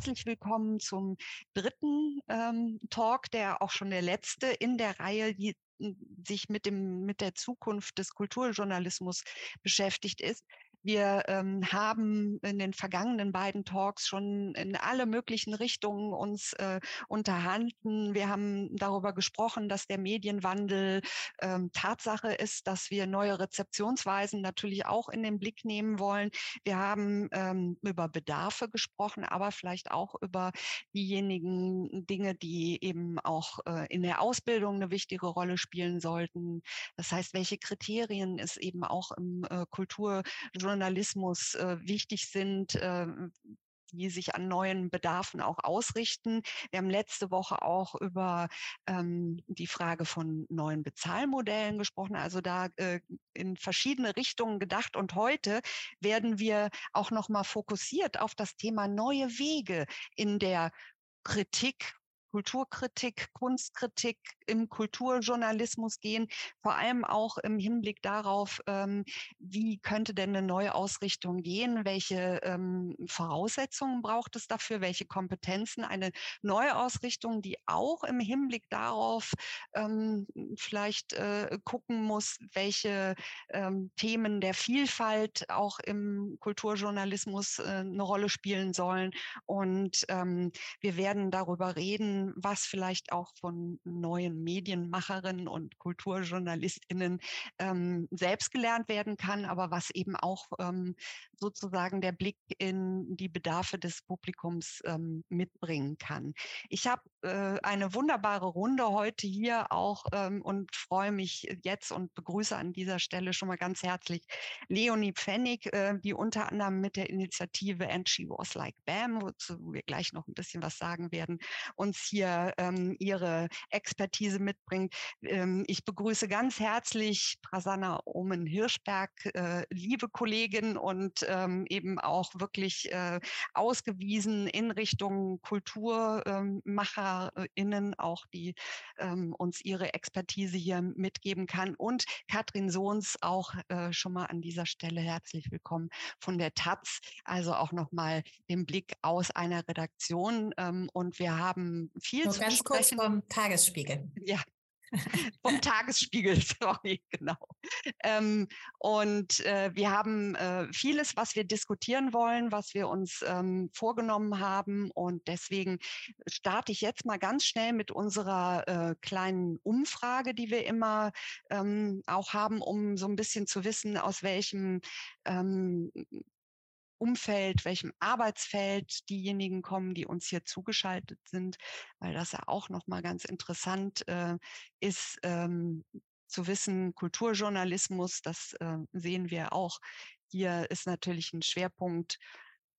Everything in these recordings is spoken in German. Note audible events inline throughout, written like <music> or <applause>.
herzlich willkommen zum dritten ähm, Talk, der auch schon der letzte in der Reihe, die sich mit dem mit der Zukunft des Kulturjournalismus beschäftigt ist. Wir ähm, haben in den vergangenen beiden Talks schon in alle möglichen Richtungen uns äh, unterhalten. Wir haben darüber gesprochen, dass der Medienwandel ähm, Tatsache ist, dass wir neue Rezeptionsweisen natürlich auch in den Blick nehmen wollen. Wir haben ähm, über Bedarfe gesprochen, aber vielleicht auch über diejenigen Dinge, die eben auch äh, in der Ausbildung eine wichtige Rolle spielen sollten. Das heißt, welche Kriterien es eben auch im äh, Kulturjournalismus Journalismus äh, wichtig sind, äh, die sich an neuen Bedarfen auch ausrichten. Wir haben letzte Woche auch über ähm, die Frage von neuen Bezahlmodellen gesprochen, also da äh, in verschiedene Richtungen gedacht. Und heute werden wir auch noch mal fokussiert auf das Thema neue Wege in der Kritik Kulturkritik, Kunstkritik im Kulturjournalismus gehen, vor allem auch im Hinblick darauf, ähm, wie könnte denn eine neue Ausrichtung gehen, welche ähm, Voraussetzungen braucht es dafür, welche Kompetenzen, eine neue Ausrichtung, die auch im Hinblick darauf ähm, vielleicht äh, gucken muss, welche ähm, Themen der Vielfalt auch im Kulturjournalismus äh, eine Rolle spielen sollen. Und ähm, wir werden darüber reden, was vielleicht auch von neuen Medienmacherinnen und Kulturjournalistinnen ähm, selbst gelernt werden kann, aber was eben auch ähm, sozusagen der Blick in die Bedarfe des Publikums ähm, mitbringen kann. Ich habe äh, eine wunderbare Runde heute hier auch ähm, und freue mich jetzt und begrüße an dieser Stelle schon mal ganz herzlich Leonie Pfennig, äh, die unter anderem mit der Initiative And She Was Like Bam, wozu wir gleich noch ein bisschen was sagen werden, uns hier ähm, ihre Expertise mitbringt. Ähm, ich begrüße ganz herzlich Prasanna Omen-Hirschberg, äh, liebe Kollegin und ähm, eben auch wirklich äh, ausgewiesen in Richtung KulturmacherInnen, auch die ähm, uns ihre Expertise hier mitgeben kann. Und Katrin Sohns auch äh, schon mal an dieser Stelle herzlich willkommen von der Taz. Also auch nochmal den Blick aus einer Redaktion. Ähm, und wir haben viel Nur zu ganz kurz vom Tagesspiegel. Ja, vom Tagesspiegel, <laughs> sorry, genau. Ähm, und äh, wir haben äh, vieles, was wir diskutieren wollen, was wir uns ähm, vorgenommen haben. Und deswegen starte ich jetzt mal ganz schnell mit unserer äh, kleinen Umfrage, die wir immer ähm, auch haben, um so ein bisschen zu wissen, aus welchem ähm, Umfeld, welchem Arbeitsfeld diejenigen kommen, die uns hier zugeschaltet sind, weil das ja auch nochmal ganz interessant äh, ist, ähm, zu wissen, Kulturjournalismus, das äh, sehen wir auch. Hier ist natürlich ein Schwerpunkt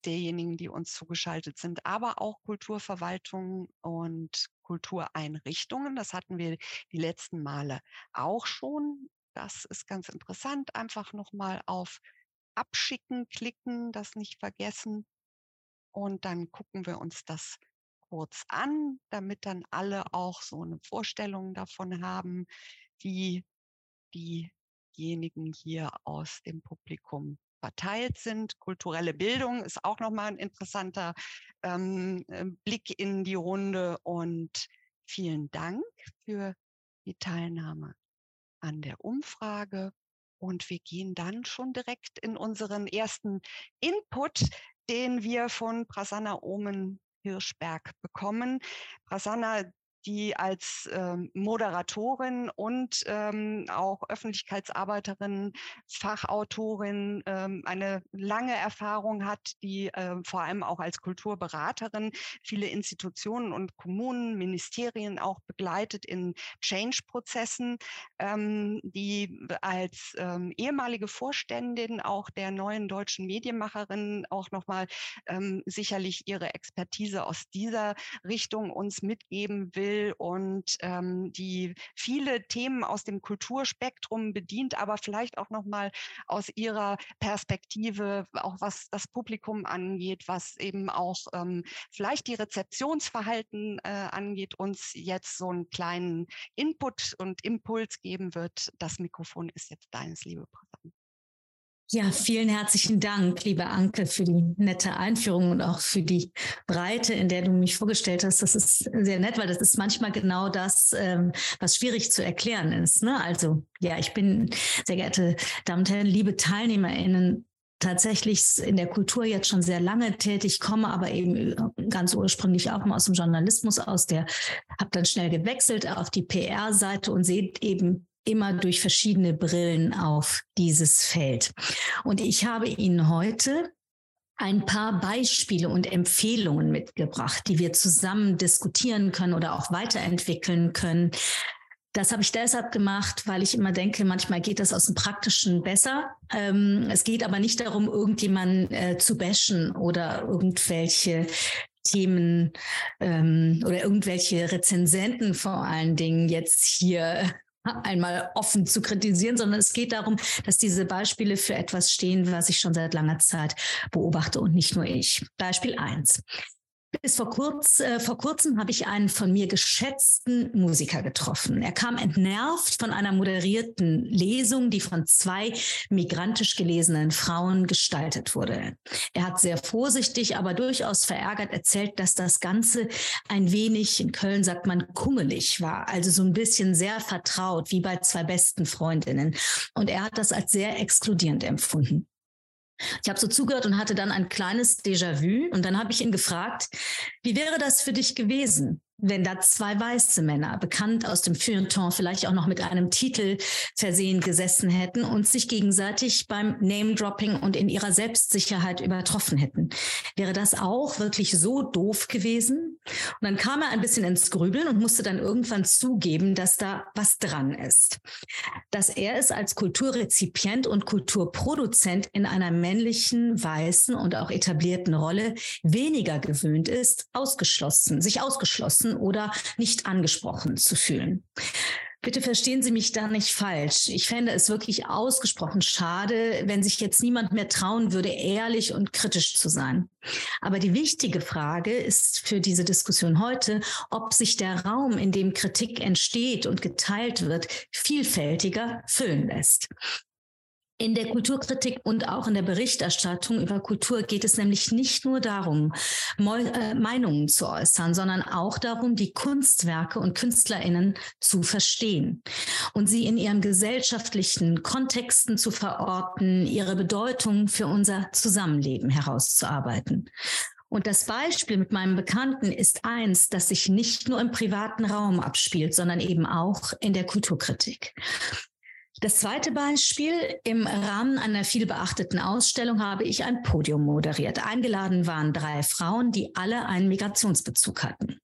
derjenigen, die uns zugeschaltet sind, aber auch Kulturverwaltung und Kultureinrichtungen. Das hatten wir die letzten Male auch schon. Das ist ganz interessant, einfach nochmal auf abschicken, klicken, das nicht vergessen. Und dann gucken wir uns das kurz an, damit dann alle auch so eine Vorstellung davon haben, wie diejenigen hier aus dem Publikum verteilt sind. Kulturelle Bildung ist auch nochmal ein interessanter ähm, äh, Blick in die Runde und vielen Dank für die Teilnahme an der Umfrage. Und wir gehen dann schon direkt in unseren ersten Input, den wir von Prasanna Omen Hirschberg bekommen. Prasanna, die als ähm, Moderatorin und ähm, auch Öffentlichkeitsarbeiterin, Fachautorin ähm, eine lange Erfahrung hat, die äh, vor allem auch als Kulturberaterin viele Institutionen und Kommunen, Ministerien auch begleitet in Change-Prozessen, ähm, die als ähm, ehemalige Vorständin auch der neuen deutschen Medienmacherin auch nochmal ähm, sicherlich ihre Expertise aus dieser Richtung uns mitgeben will will und ähm, die viele Themen aus dem Kulturspektrum bedient, aber vielleicht auch noch mal aus ihrer Perspektive, auch was das Publikum angeht, was eben auch ähm, vielleicht die Rezeptionsverhalten äh, angeht, uns jetzt so einen kleinen Input und Impuls geben wird. Das Mikrofon ist jetzt deines, liebe Präsident. Ja, vielen herzlichen Dank, liebe Anke, für die nette Einführung und auch für die Breite, in der du mich vorgestellt hast. Das ist sehr nett, weil das ist manchmal genau das, ähm, was schwierig zu erklären ist. Ne? Also ja, ich bin, sehr geehrte Damen und Herren, liebe TeilnehmerInnen, tatsächlich in der Kultur jetzt schon sehr lange tätig, komme aber eben ganz ursprünglich auch mal aus dem Journalismus aus, der habe dann schnell gewechselt auf die PR-Seite und sehe eben immer durch verschiedene Brillen auf dieses Feld. Und ich habe Ihnen heute ein paar Beispiele und Empfehlungen mitgebracht, die wir zusammen diskutieren können oder auch weiterentwickeln können. Das habe ich deshalb gemacht, weil ich immer denke, manchmal geht das aus dem Praktischen besser. Ähm, es geht aber nicht darum, irgendjemanden äh, zu bashen oder irgendwelche Themen ähm, oder irgendwelche Rezensenten vor allen Dingen jetzt hier einmal offen zu kritisieren, sondern es geht darum, dass diese Beispiele für etwas stehen, was ich schon seit langer Zeit beobachte und nicht nur ich. Beispiel eins. Bis vor, kurz, äh, vor kurzem habe ich einen von mir geschätzten Musiker getroffen. Er kam entnervt von einer moderierten Lesung, die von zwei migrantisch gelesenen Frauen gestaltet wurde. Er hat sehr vorsichtig, aber durchaus verärgert erzählt, dass das Ganze ein wenig, in Köln sagt man, kummelig war, also so ein bisschen sehr vertraut, wie bei zwei besten Freundinnen. Und er hat das als sehr exkludierend empfunden. Ich habe so zugehört und hatte dann ein kleines Déjà-vu und dann habe ich ihn gefragt, wie wäre das für dich gewesen, wenn da zwei weiße Männer, bekannt aus dem Feuilleton, vielleicht auch noch mit einem Titel versehen gesessen hätten und sich gegenseitig beim Name-Dropping und in ihrer Selbstsicherheit übertroffen hätten. Wäre das auch wirklich so doof gewesen? Und dann kam er ein bisschen ins Grübeln und musste dann irgendwann zugeben, dass da was dran ist. Dass er es als Kulturrezipient und Kulturproduzent in einer männlichen, weißen und auch etablierten Rolle weniger gewöhnt ist, ausgeschlossen, sich ausgeschlossen oder nicht angesprochen zu fühlen. Bitte verstehen Sie mich da nicht falsch. Ich fände es wirklich ausgesprochen schade, wenn sich jetzt niemand mehr trauen würde, ehrlich und kritisch zu sein. Aber die wichtige Frage ist für diese Diskussion heute, ob sich der Raum, in dem Kritik entsteht und geteilt wird, vielfältiger füllen lässt. In der Kulturkritik und auch in der Berichterstattung über Kultur geht es nämlich nicht nur darum, äh, Meinungen zu äußern, sondern auch darum, die Kunstwerke und Künstlerinnen zu verstehen und sie in ihren gesellschaftlichen Kontexten zu verorten, ihre Bedeutung für unser Zusammenleben herauszuarbeiten. Und das Beispiel mit meinem Bekannten ist eins, das sich nicht nur im privaten Raum abspielt, sondern eben auch in der Kulturkritik. Das zweite Beispiel, im Rahmen einer viel beachteten Ausstellung habe ich ein Podium moderiert. Eingeladen waren drei Frauen, die alle einen Migrationsbezug hatten.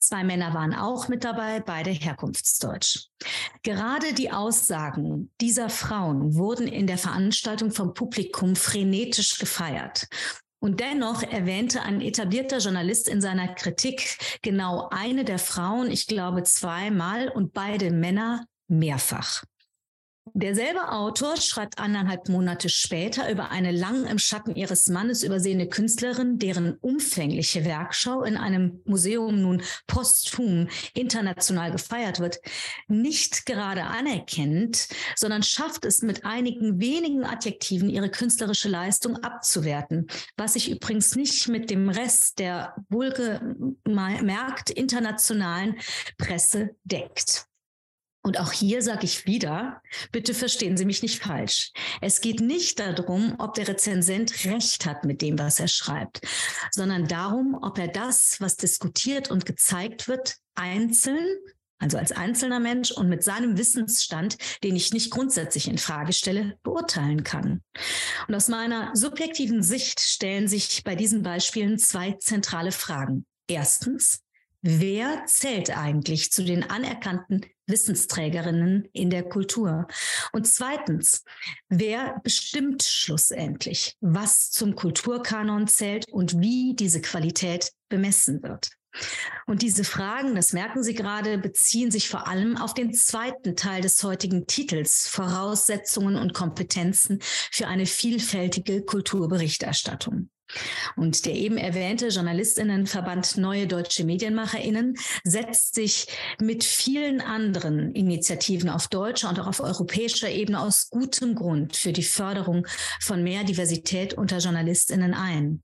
Zwei Männer waren auch mit dabei, beide herkunftsdeutsch. Gerade die Aussagen dieser Frauen wurden in der Veranstaltung vom Publikum frenetisch gefeiert. Und dennoch erwähnte ein etablierter Journalist in seiner Kritik genau eine der Frauen, ich glaube zweimal und beide Männer mehrfach. Derselbe Autor schreibt anderthalb Monate später über eine lang im Schatten ihres Mannes übersehene Künstlerin, deren umfängliche Werkschau in einem Museum nun posthum international gefeiert wird, nicht gerade anerkennt, sondern schafft es mit einigen wenigen Adjektiven ihre künstlerische Leistung abzuwerten, was sich übrigens nicht mit dem Rest der wohlgemerkt internationalen Presse deckt. Und auch hier sage ich wieder, bitte verstehen Sie mich nicht falsch. Es geht nicht darum, ob der Rezensent recht hat mit dem, was er schreibt, sondern darum, ob er das, was diskutiert und gezeigt wird, einzeln, also als einzelner Mensch und mit seinem Wissensstand, den ich nicht grundsätzlich in Frage stelle, beurteilen kann. Und aus meiner subjektiven Sicht stellen sich bei diesen Beispielen zwei zentrale Fragen. Erstens, wer zählt eigentlich zu den anerkannten Wissensträgerinnen in der Kultur? Und zweitens, wer bestimmt schlussendlich, was zum Kulturkanon zählt und wie diese Qualität bemessen wird? Und diese Fragen, das merken Sie gerade, beziehen sich vor allem auf den zweiten Teil des heutigen Titels, Voraussetzungen und Kompetenzen für eine vielfältige Kulturberichterstattung. Und der eben erwähnte Journalistinnenverband Neue Deutsche Medienmacherinnen setzt sich mit vielen anderen Initiativen auf deutscher und auch auf europäischer Ebene aus gutem Grund für die Förderung von mehr Diversität unter Journalistinnen ein.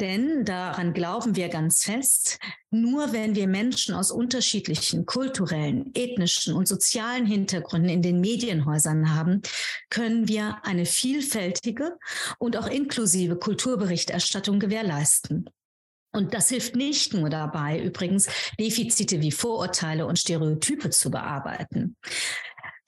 Denn daran glauben wir ganz fest, nur wenn wir Menschen aus unterschiedlichen kulturellen, ethnischen und sozialen Hintergründen in den Medienhäusern haben, können wir eine vielfältige und auch inklusive Kulturberichterstattung gewährleisten. Und das hilft nicht nur dabei, übrigens Defizite wie Vorurteile und Stereotype zu bearbeiten.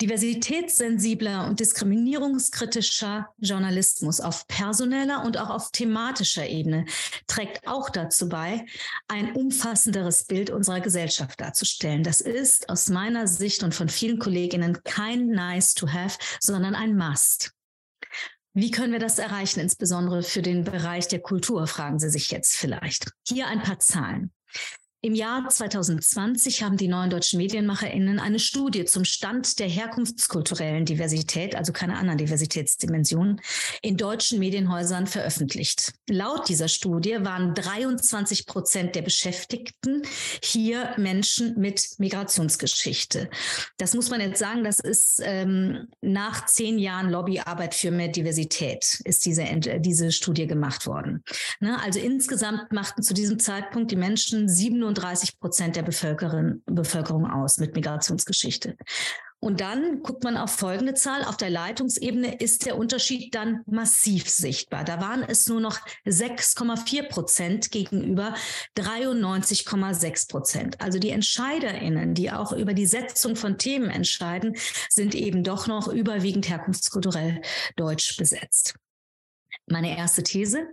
Diversitätssensibler und diskriminierungskritischer Journalismus auf personeller und auch auf thematischer Ebene trägt auch dazu bei, ein umfassenderes Bild unserer Gesellschaft darzustellen. Das ist aus meiner Sicht und von vielen Kolleginnen kein Nice to have, sondern ein Must. Wie können wir das erreichen, insbesondere für den Bereich der Kultur, fragen Sie sich jetzt vielleicht. Hier ein paar Zahlen. Im Jahr 2020 haben die neuen deutschen MedienmacherInnen eine Studie zum Stand der herkunftskulturellen Diversität, also keine anderen Diversitätsdimensionen, in deutschen Medienhäusern veröffentlicht. Laut dieser Studie waren 23 Prozent der Beschäftigten hier Menschen mit Migrationsgeschichte. Das muss man jetzt sagen, das ist ähm, nach zehn Jahren Lobbyarbeit für mehr Diversität ist diese, diese Studie gemacht worden. Ne? Also insgesamt machten zu diesem Zeitpunkt die Menschen 37 37 Prozent der Bevölkerung, Bevölkerung aus mit Migrationsgeschichte. Und dann guckt man auf folgende Zahl. Auf der Leitungsebene ist der Unterschied dann massiv sichtbar. Da waren es nur noch 6,4 Prozent gegenüber 93,6 Prozent. Also die EntscheiderInnen, die auch über die Setzung von Themen entscheiden, sind eben doch noch überwiegend herkunftskulturell deutsch besetzt. Meine erste These.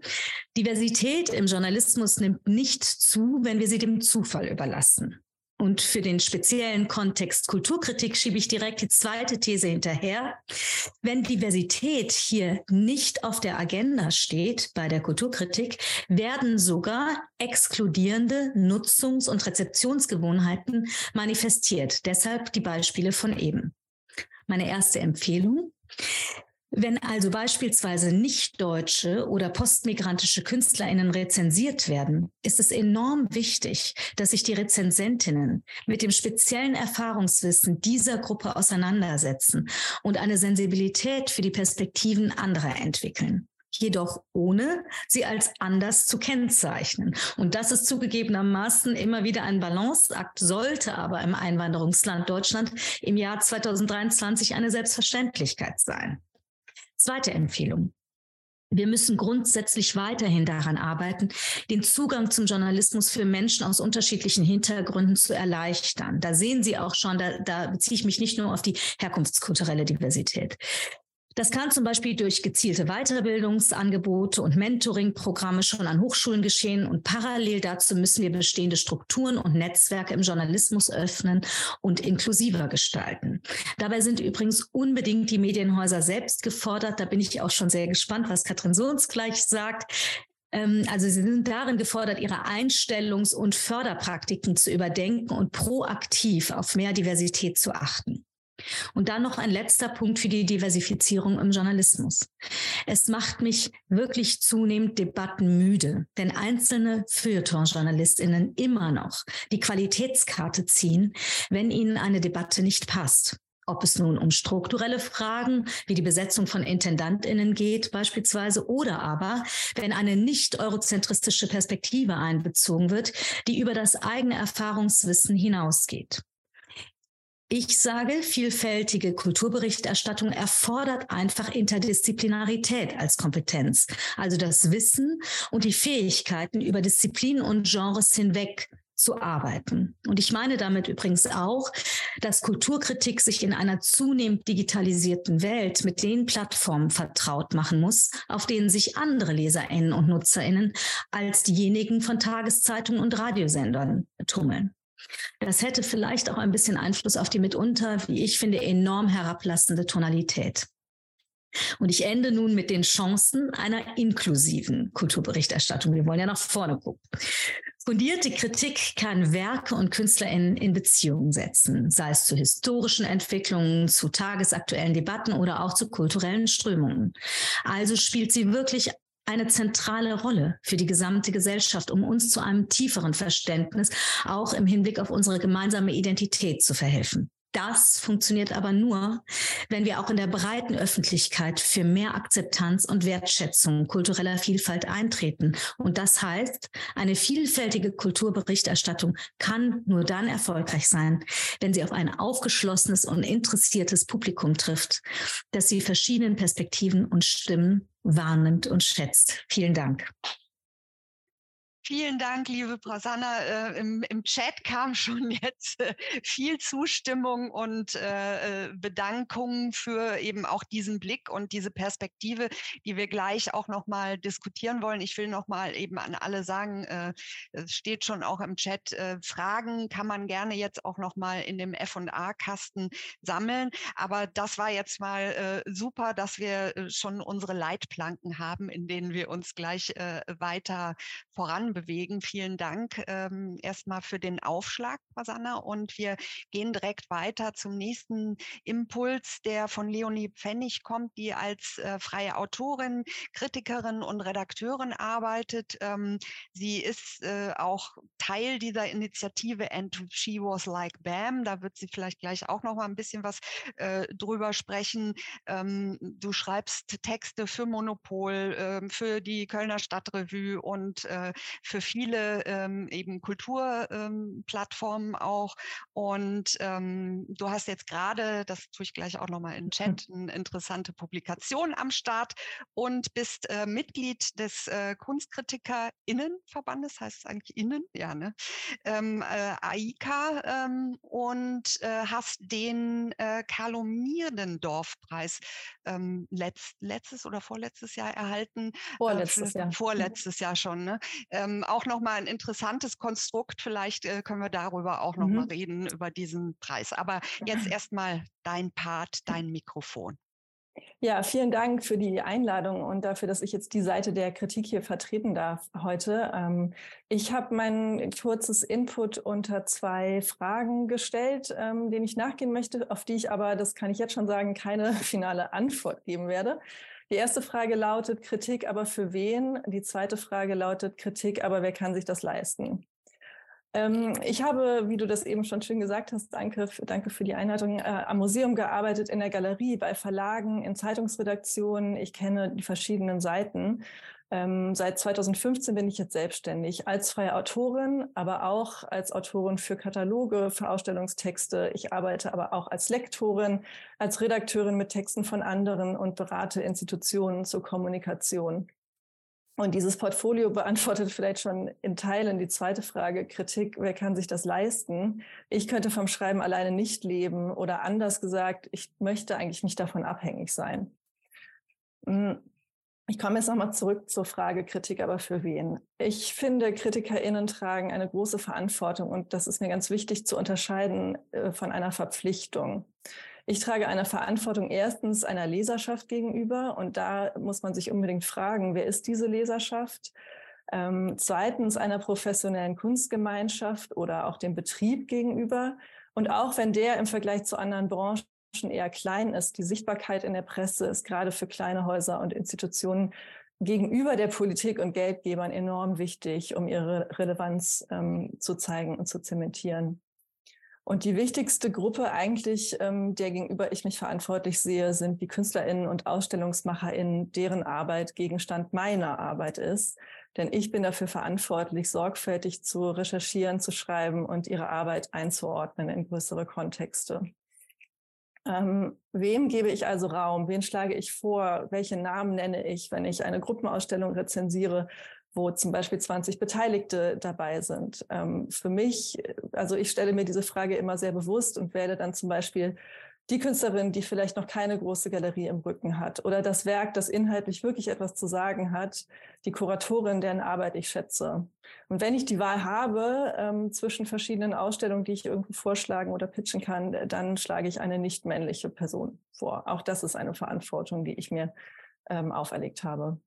Diversität im Journalismus nimmt nicht zu, wenn wir sie dem Zufall überlassen. Und für den speziellen Kontext Kulturkritik schiebe ich direkt die zweite These hinterher. Wenn Diversität hier nicht auf der Agenda steht bei der Kulturkritik, werden sogar exkludierende Nutzungs- und Rezeptionsgewohnheiten manifestiert. Deshalb die Beispiele von eben. Meine erste Empfehlung. Wenn also beispielsweise nicht-deutsche oder postmigrantische KünstlerInnen rezensiert werden, ist es enorm wichtig, dass sich die Rezensentinnen mit dem speziellen Erfahrungswissen dieser Gruppe auseinandersetzen und eine Sensibilität für die Perspektiven anderer entwickeln jedoch ohne sie als anders zu kennzeichnen. Und das ist zugegebenermaßen immer wieder ein Balanceakt, sollte aber im Einwanderungsland Deutschland im Jahr 2023 eine Selbstverständlichkeit sein. Zweite Empfehlung. Wir müssen grundsätzlich weiterhin daran arbeiten, den Zugang zum Journalismus für Menschen aus unterschiedlichen Hintergründen zu erleichtern. Da sehen Sie auch schon, da, da beziehe ich mich nicht nur auf die herkunftskulturelle Diversität. Das kann zum Beispiel durch gezielte Weiterbildungsangebote und Mentoring-Programme schon an Hochschulen geschehen. Und parallel dazu müssen wir bestehende Strukturen und Netzwerke im Journalismus öffnen und inklusiver gestalten. Dabei sind übrigens unbedingt die Medienhäuser selbst gefordert. Da bin ich auch schon sehr gespannt, was Katrin Sohns gleich sagt. Ähm, also sie sind darin gefordert, ihre Einstellungs- und Förderpraktiken zu überdenken und proaktiv auf mehr Diversität zu achten. Und dann noch ein letzter Punkt für die Diversifizierung im Journalismus. Es macht mich wirklich zunehmend debattenmüde, wenn einzelne Feuilleton-JournalistInnen immer noch die Qualitätskarte ziehen, wenn ihnen eine Debatte nicht passt. Ob es nun um strukturelle Fragen wie die Besetzung von IntendantInnen geht, beispielsweise, oder aber, wenn eine nicht eurozentristische Perspektive einbezogen wird, die über das eigene Erfahrungswissen hinausgeht. Ich sage, vielfältige Kulturberichterstattung erfordert einfach Interdisziplinarität als Kompetenz, also das Wissen und die Fähigkeiten über Disziplinen und Genres hinweg zu arbeiten. Und ich meine damit übrigens auch, dass Kulturkritik sich in einer zunehmend digitalisierten Welt mit den Plattformen vertraut machen muss, auf denen sich andere Leserinnen und Nutzerinnen als diejenigen von Tageszeitungen und Radiosendern tummeln. Das hätte vielleicht auch ein bisschen Einfluss auf die mitunter, wie ich finde, enorm herablassende Tonalität. Und ich ende nun mit den Chancen einer inklusiven Kulturberichterstattung. Wir wollen ja nach vorne gucken. Fundierte Kritik kann Werke und KünstlerInnen in Beziehung setzen, sei es zu historischen Entwicklungen, zu tagesaktuellen Debatten oder auch zu kulturellen Strömungen. Also spielt sie wirklich eine zentrale Rolle für die gesamte Gesellschaft, um uns zu einem tieferen Verständnis auch im Hinblick auf unsere gemeinsame Identität zu verhelfen. Das funktioniert aber nur, wenn wir auch in der breiten Öffentlichkeit für mehr Akzeptanz und Wertschätzung kultureller Vielfalt eintreten. Und das heißt, eine vielfältige Kulturberichterstattung kann nur dann erfolgreich sein, wenn sie auf ein aufgeschlossenes und interessiertes Publikum trifft, das die verschiedenen Perspektiven und Stimmen wahrnimmt und schätzt. Vielen Dank. Vielen Dank, liebe Prasanna. Äh, im, im, Chat kam <laughs> schon jetzt äh, viel Zustimmung und äh, äh, Bedankung für eben auch diesen Blick und diese Perspektive, die wir gleich auch nochmal diskutieren wollen. Ich will nochmal eben an alle sagen, äh, es steht schon auch im Chat, äh, Fragen kann man gerne jetzt auch nochmal in dem F&A-Kasten sammeln. Aber das war jetzt mal super, dass wir schon unsere Leitplanken haben, in denen wir uns gleich weiter voran bewegen. Vielen Dank ähm, erstmal für den Aufschlag, Prasanna. Und wir gehen direkt weiter zum nächsten Impuls, der von Leonie Pfennig kommt, die als äh, freie Autorin, Kritikerin und Redakteurin arbeitet. Ähm, sie ist äh, auch Teil dieser Initiative And She Was Like Bam. Da wird sie vielleicht gleich auch noch mal ein bisschen was äh, drüber sprechen. Ähm, du schreibst Texte für Monopol, ähm, für die Kölner Stadtrevue und äh, für viele ähm, eben Kulturplattformen ähm, auch. Und ähm, du hast jetzt gerade, das tue ich gleich auch nochmal in den Chat, eine interessante Publikation am Start und bist äh, Mitglied des äh, KunstkritikerInnenverbandes, heißt es eigentlich Innen? Ja, ne? Ähm, äh, AIKA ähm, und äh, hast den äh, Carlo Mierdendorf-Preis ähm, letzt, letztes oder vorletztes Jahr erhalten. Äh, vorletztes Jahr. Vorletztes Jahr schon, ne? Ähm, ähm, auch nochmal ein interessantes Konstrukt. Vielleicht äh, können wir darüber auch nochmal mhm. reden, über diesen Preis. Aber jetzt <laughs> erstmal dein Part, dein Mikrofon. Ja, vielen Dank für die Einladung und dafür, dass ich jetzt die Seite der Kritik hier vertreten darf heute. Ähm, ich habe mein kurzes Input unter zwei Fragen gestellt, ähm, denen ich nachgehen möchte, auf die ich aber, das kann ich jetzt schon sagen, keine <laughs> finale Antwort geben werde. Die erste Frage lautet Kritik, aber für wen? Die zweite Frage lautet Kritik, aber wer kann sich das leisten? Ähm, ich habe, wie du das eben schon schön gesagt hast, danke, danke für die Einleitung, äh, am Museum gearbeitet, in der Galerie, bei Verlagen, in Zeitungsredaktionen. Ich kenne die verschiedenen Seiten ähm, seit 2015 bin ich jetzt selbstständig als freie Autorin, aber auch als Autorin für Kataloge, für Ausstellungstexte. Ich arbeite aber auch als Lektorin, als Redakteurin mit Texten von anderen und berate Institutionen zur Kommunikation. Und dieses Portfolio beantwortet vielleicht schon in Teilen die zweite Frage, Kritik, wer kann sich das leisten? Ich könnte vom Schreiben alleine nicht leben oder anders gesagt, ich möchte eigentlich nicht davon abhängig sein. Hm. Ich komme jetzt nochmal zurück zur Frage Kritik, aber für wen? Ich finde, KritikerInnen tragen eine große Verantwortung und das ist mir ganz wichtig zu unterscheiden äh, von einer Verpflichtung. Ich trage eine Verantwortung erstens einer Leserschaft gegenüber und da muss man sich unbedingt fragen, wer ist diese Leserschaft? Ähm, zweitens einer professionellen Kunstgemeinschaft oder auch dem Betrieb gegenüber. Und auch wenn der im Vergleich zu anderen Branchen eher klein ist. Die Sichtbarkeit in der Presse ist gerade für kleine Häuser und Institutionen gegenüber der Politik und Geldgebern enorm wichtig, um ihre Relevanz ähm, zu zeigen und zu zementieren. Und die wichtigste Gruppe eigentlich, ähm, der gegenüber ich mich verantwortlich sehe, sind die KünstlerInnen und AusstellungsmacherInnen, deren Arbeit Gegenstand meiner Arbeit ist. Denn ich bin dafür verantwortlich, sorgfältig zu recherchieren, zu schreiben und ihre Arbeit einzuordnen in größere Kontexte. Ähm, wem gebe ich also Raum? Wen schlage ich vor? Welche Namen nenne ich, wenn ich eine Gruppenausstellung rezensiere, wo zum Beispiel 20 Beteiligte dabei sind? Ähm, für mich, also ich stelle mir diese Frage immer sehr bewusst und wähle dann zum Beispiel die Künstlerin, die vielleicht noch keine große Galerie im Rücken hat oder das Werk, das inhaltlich wirklich etwas zu sagen hat, die Kuratorin, deren Arbeit ich schätze. Und wenn ich die Wahl habe ähm, zwischen verschiedenen Ausstellungen, die ich irgendwo vorschlagen oder pitchen kann, dann schlage ich eine nicht männliche Person vor. Auch das ist eine Verantwortung, die ich mir ähm, auferlegt habe.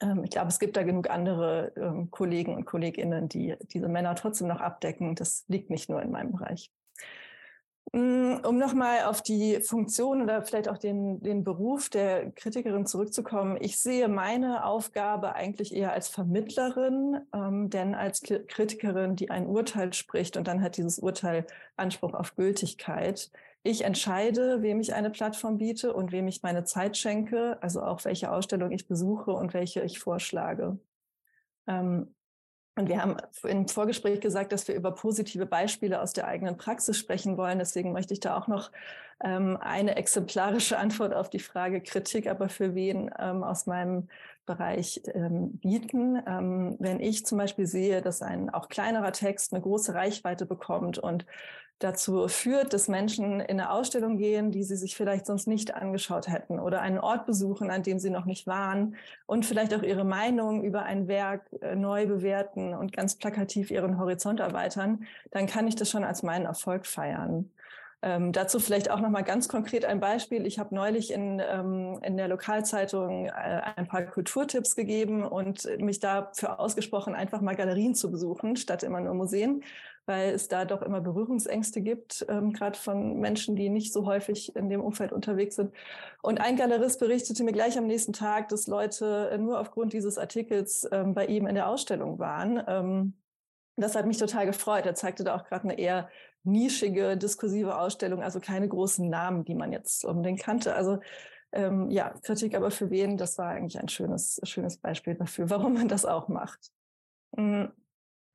Ähm, ich glaube, es gibt da genug andere ähm, Kollegen und Kolleginnen, die diese Männer trotzdem noch abdecken. Das liegt nicht nur in meinem Bereich. Mm, um nochmal auf die Funktion oder vielleicht auch den, den Beruf der Kritikerin zurückzukommen. Ich sehe meine Aufgabe eigentlich eher als Vermittlerin, ähm, denn als Kritikerin, die ein Urteil spricht und dann hat dieses Urteil Anspruch auf Gültigkeit. Ich entscheide, wem ich eine Plattform biete und wem ich meine Zeit schenke, also auch welche Ausstellung ich besuche und welche ich vorschlage. Ähm, und wir haben im Vorgespräch gesagt, dass wir über positive Beispiele aus der eigenen Praxis sprechen wollen. Deswegen möchte ich da auch noch ähm, eine exemplarische Antwort auf die Frage Kritik, aber für wen ähm, aus meinem Bereich ähm, bieten. Ähm, wenn ich zum Beispiel sehe, dass ein auch kleinerer Text eine große Reichweite bekommt und dazu führt, dass Menschen in eine Ausstellung gehen, die sie sich vielleicht sonst nicht angeschaut hätten oder einen Ort besuchen, an dem sie noch nicht waren und vielleicht auch ihre Meinung über ein Werk äh, neu bewerten und ganz plakativ ihren Horizont erweitern, dann kann ich das schon als meinen Erfolg feiern. Ähm, dazu vielleicht auch noch mal ganz konkret ein Beispiel. Ich habe neulich in, ähm, in der Lokalzeitung äh, ein paar Kulturtipps gegeben und mich dafür ausgesprochen, einfach mal Galerien zu besuchen, statt immer nur Museen weil es da doch immer Berührungsängste gibt, ähm, gerade von Menschen, die nicht so häufig in dem Umfeld unterwegs sind. Und ein Galerist berichtete mir gleich am nächsten Tag, dass Leute nur aufgrund dieses Artikels ähm, bei ihm in der Ausstellung waren. Das hat mich total gefreut. Er zeigte da auch gerade eine eher nischige, diskursive Ausstellung, also keine großen Namen, die man jetzt unbedingt kannte. Also ähm, ja, Kritik aber für wen, das war eigentlich ein schönes, schönes Beispiel dafür, <laughs> warum man das auch macht. Mhm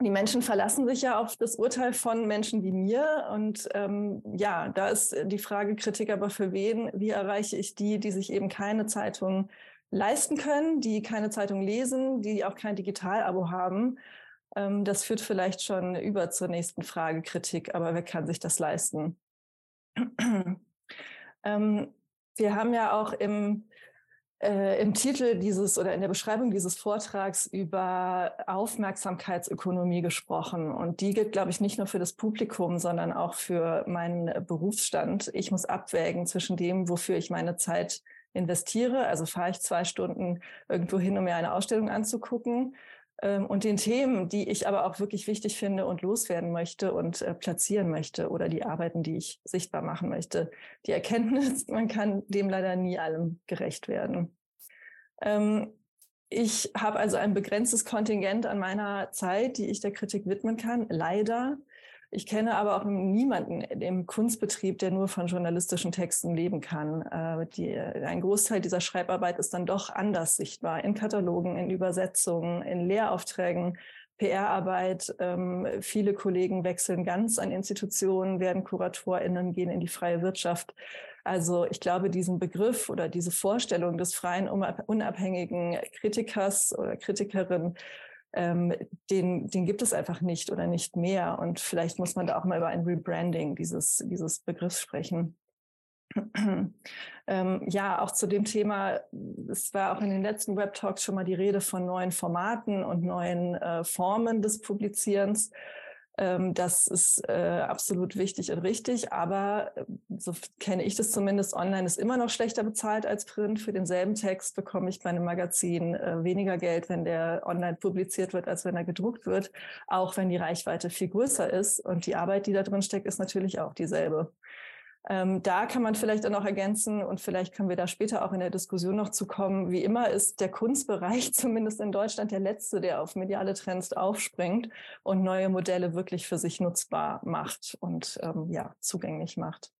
die Menschen verlassen sich ja auf das Urteil von Menschen wie mir. Und ähm, ja, da ist die Frage Kritik aber für wen? Wie erreiche ich die, die sich eben keine Zeitung leisten können, die keine Zeitung lesen, die auch kein Digitalabo haben? Ähm, das führt vielleicht schon über zur nächsten Frage Kritik, aber wer kann sich das leisten? <clears throat> ähm, wir haben ja auch im äh, im Titel dieses oder in der Beschreibung dieses Vortrags über Aufmerksamkeitsökonomie gesprochen. Und die gilt, glaube ich, nicht nur für das Publikum, sondern auch für meinen Berufsstand. Ich muss abwägen zwischen dem, wofür ich meine Zeit investiere. Also fahre ich zwei Stunden irgendwo hin, um mir eine Ausstellung anzugucken und den Themen, die ich aber auch wirklich wichtig finde und loswerden möchte und äh, platzieren möchte oder die Arbeiten, die ich sichtbar machen möchte. Die Erkenntnis, <laughs> man kann dem leider nie allem gerecht werden. Ähm, ich habe also ein begrenztes Kontingent an meiner Zeit, die ich der Kritik widmen kann, leider. Ich kenne aber auch niemanden im Kunstbetrieb, der nur von journalistischen Texten leben kann. Äh, die, ein Großteil dieser Schreibarbeit ist dann doch anders sichtbar in Katalogen, in Übersetzungen, in Lehraufträgen, PR-Arbeit. Ähm, viele Kollegen wechseln ganz an Institutionen, werden KuratorInnen, gehen in die freie Wirtschaft. Also ich glaube, diesen Begriff oder diese Vorstellung des freien, unabhängigen Kritikers oder Kritikerin ähm, den, den gibt es einfach nicht oder nicht mehr. Und vielleicht muss man da auch mal über ein Rebranding dieses, dieses Begriffs sprechen. <clears throat> ähm, ja, auch zu dem Thema, es war auch in den letzten Web-Talks schon mal die Rede von neuen Formaten und neuen äh, Formen des Publizierens. Ähm, das ist äh, absolut wichtig und richtig, aber äh, so kenne ich das zumindest, online ist immer noch schlechter bezahlt als Print. Für denselben Text bekomme ich bei einem Magazin äh, weniger Geld, wenn der online publiziert wird, als wenn er gedruckt wird, auch wenn die Reichweite viel größer ist. Und die Arbeit, die da drin steckt, ist natürlich auch dieselbe. Ähm, da kann man vielleicht auch noch ergänzen und vielleicht können wir da später auch in der Diskussion noch zu kommen. Wie immer ist der Kunstbereich <laughs> zumindest in Deutschland der letzte, der auf mediale Trends aufspringt und neue Modelle wirklich für sich nutzbar macht und ähm, ja zugänglich macht.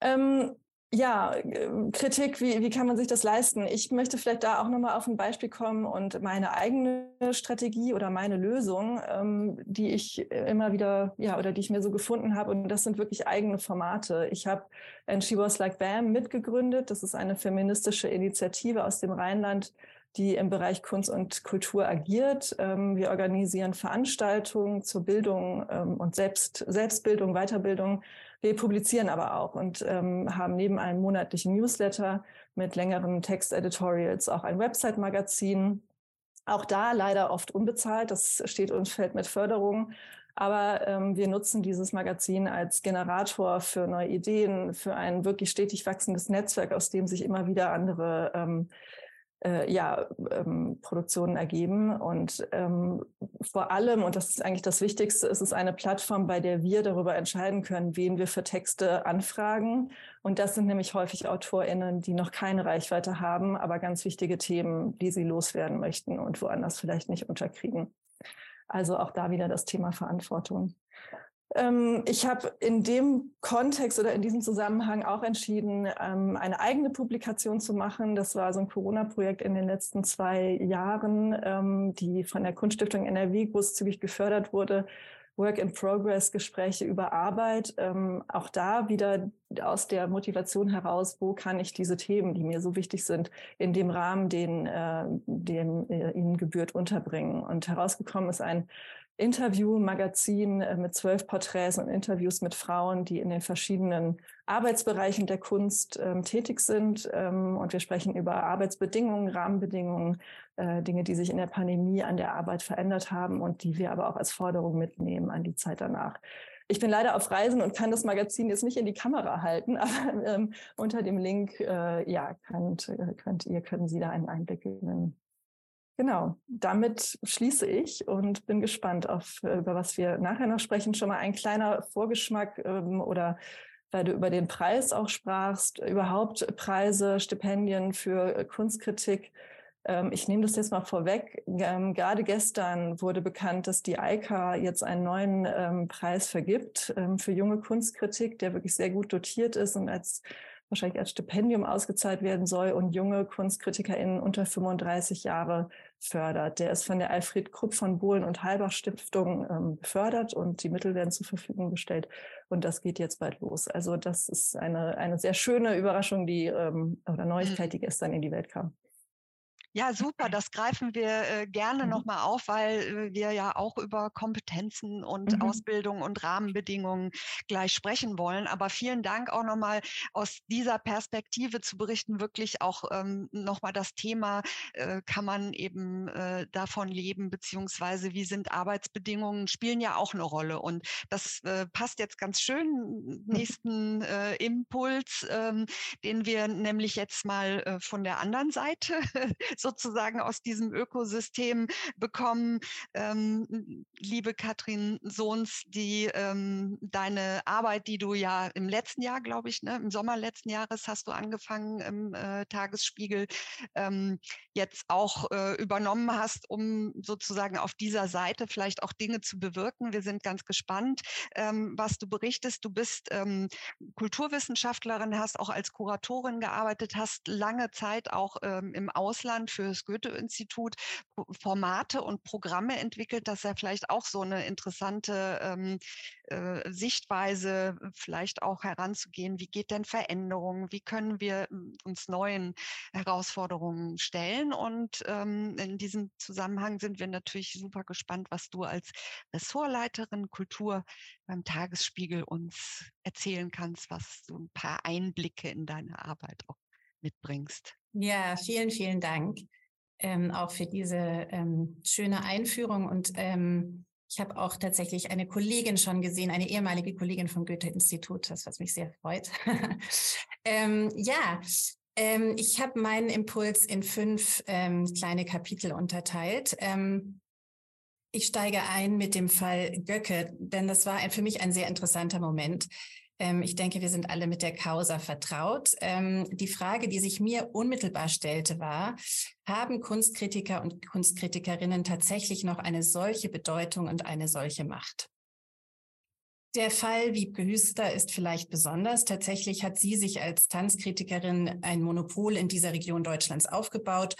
Ähm, ja, äh, Kritik, wie, wie kann man sich das leisten? Ich möchte vielleicht da auch nochmal auf ein Beispiel kommen und meine eigene Strategie oder meine Lösung, ähm, die ich immer wieder, ja, oder die ich mir so gefunden habe. Und das sind wirklich eigene Formate. Ich habe And She Was Like Bam mitgegründet. Das ist eine feministische Initiative aus dem Rheinland, die im Bereich Kunst und Kultur agiert. Ähm, wir organisieren Veranstaltungen zur Bildung ähm, und Selbst, Selbstbildung, Weiterbildung wir publizieren aber auch und ähm, haben neben einem monatlichen Newsletter mit längeren Texteditorials auch ein Website-Magazin. Auch da leider oft unbezahlt. Das steht und fällt mit Förderung. Aber ähm, wir nutzen dieses Magazin als Generator für neue Ideen, für ein wirklich stetig wachsendes Netzwerk, aus dem sich immer wieder andere ähm, äh, ja, ähm, Produktionen ergeben. Und ähm, vor allem, und das ist eigentlich das Wichtigste, ist es eine Plattform, bei der wir darüber entscheiden können, wen wir für Texte anfragen. Und das sind nämlich häufig AutorInnen, die noch keine Reichweite haben, aber ganz wichtige Themen, die sie loswerden möchten und woanders vielleicht nicht unterkriegen. Also auch da wieder das Thema Verantwortung. Ähm, ich habe in dem Kontext oder in diesem Zusammenhang auch entschieden, ähm, eine eigene Publikation zu machen. Das war so ein Corona-Projekt in den letzten zwei Jahren, ähm, die von der Kunststiftung NRW großzügig gefördert wurde. Work in Progress, Gespräche über Arbeit. auch da wieder aus der Motivation heraus, wo kann ich diese Themen, die mir so wichtig sind, in dem Rahmen, den, äh, dem äh, ihnen gebührt, unterbringen. Und herausgekommen ist ein Interview-Magazin äh, mit zwölf Porträts und Interviews mit Frauen, die in den verschiedenen Arbeitsbereichen der Kunst ähm, tätig sind. Ähm, und wir sprechen über Arbeitsbedingungen, Rahmenbedingungen, äh, Dinge, die sich in der Pandemie an der Arbeit verändert haben und die wir aber auch als Forderung mitnehmen an die Zeit danach. Ich bin leider auf Reisen und kann das Magazin jetzt nicht in die Kamera halten, <laughs> aber ähm, unter dem Link, äh, ja, könnt, äh, könnt ihr, können Sie da einen Einblick gewinnen. Genau, damit schließe ich und bin gespannt auf, äh, über was wir nachher noch sprechen. Schon mal ein kleiner Vorgeschmack ähm, oder weil du über den Preis auch sprachst, überhaupt Preise, Stipendien für Kunstkritik. Ähm, ich nehme das jetzt mal vorweg. Ähm, gerade gestern wurde bekannt, dass die EIKA jetzt einen neuen ähm, Preis vergibt für junge Kunstkritik, der wirklich sehr gut dotiert ist und als wahrscheinlich als Stipendium ausgezahlt werden soll und junge KunstkritikerInnen unter 35 Jahre fördert. Der ist von der Alfred Krupp von Bohlen und Halbach Stiftung ähm, befördert und die Mittel werden zur Verfügung gestellt. Und das geht jetzt bald los. Also das ist eine, eine sehr schöne Überraschung, die ähm, oder Neuigkeit, die gestern in die Welt kam. Ja, super. <clears throat> Das greifen wir äh, gerne mhm. nochmal auf, weil äh, wir ja auch über Kompetenzen und mhm. Ausbildung und Rahmenbedingungen gleich sprechen wollen. Aber vielen Dank auch nochmal aus dieser Perspektive zu berichten, wirklich auch ähm, nochmal das Thema, äh, kann man eben äh, davon leben, beziehungsweise wie sind Arbeitsbedingungen, spielen ja auch eine Rolle. Und das äh, passt jetzt ganz schön, nächsten äh, Impuls, ähm, den wir nämlich jetzt mal äh, von der anderen Seite sozusagen aus diesem Ökosystem bekommen. Ähm, liebe Katrin Sohns, die ähm, deine Arbeit, die du ja im letzten Jahr, glaube ich, ne, im Sommer letzten Jahres hast du angefangen im äh, Tagesspiegel, ähm, jetzt auch äh, übernommen hast, um sozusagen auf dieser Seite vielleicht auch Dinge zu bewirken. Wir sind ganz gespannt, ähm, was du berichtest. Du bist ähm, Kulturwissenschaftlerin, hast auch als Kuratorin gearbeitet, hast lange Zeit auch ähm, im Ausland für das Goethe-Institut Formate und Programme entwickelt, dass er vielleicht auch so eine interessante ähm, äh, Sichtweise vielleicht auch heranzugehen. Wie geht denn Veränderung? Wie können wir hm, uns neuen Herausforderungen stellen? Und ähm, in diesem Zusammenhang sind wir natürlich super gespannt, was du als Ressortleiterin Kultur beim Tagesspiegel uns erzählen kannst, was so ein paar Einblicke in deine Arbeit auch mitbringst. Ja, vielen, vielen Dank ähm, auch für diese ähm, schöne Einführung. Und ähm, ich habe auch tatsächlich eine Kollegin schon gesehen, eine ehemalige Kollegin vom Goethe-Institut, das was mich sehr freut. <laughs> ähm, ja, ähm, ich habe meinen Impuls in fünf ähm, kleine Kapitel unterteilt. Ich steige ein mit dem Fall Göcke, denn das war ein, für mich ein sehr interessanter Moment. Ähm, ich denke, wir sind alle mit der Causa vertraut. Ähm, die Frage, die sich mir unmittelbar stellte, war, haben Kunstkritiker und Kunstkritikerinnen tatsächlich noch eine solche Bedeutung und eine solche Macht? Der Fall Wiebke Hüster ist vielleicht besonders. Tatsächlich hat sie sich als Tanzkritikerin ein Monopol in dieser Region Deutschlands aufgebaut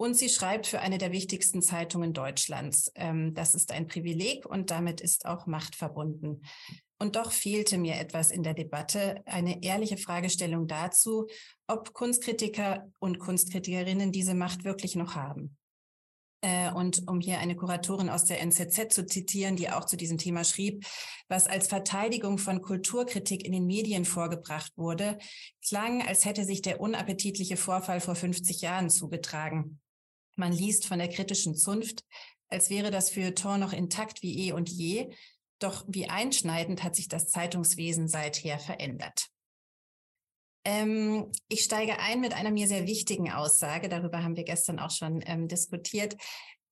und sie schreibt für eine der wichtigsten Zeitungen Deutschlands. Ähm, das ist ein Privileg und damit ist auch Macht verbunden. Und doch fehlte mir etwas in der Debatte, eine ehrliche Fragestellung dazu, ob Kunstkritiker und Kunstkritikerinnen diese Macht wirklich noch haben. Äh, und um hier eine Kuratorin aus der NZZ zu zitieren, die auch zu diesem Thema schrieb, was als Verteidigung von Kulturkritik in den Medien vorgebracht wurde, klang, als hätte sich der unappetitliche Vorfall vor 50 Jahren zugetragen. Man liest von der kritischen Zunft, als wäre das Feuilleton noch intakt wie eh und je, doch wie einschneidend hat sich das Zeitungswesen seither verändert. Ähm, ich steige ein mit einer mir sehr wichtigen Aussage. Darüber haben wir gestern auch schon ähm, diskutiert.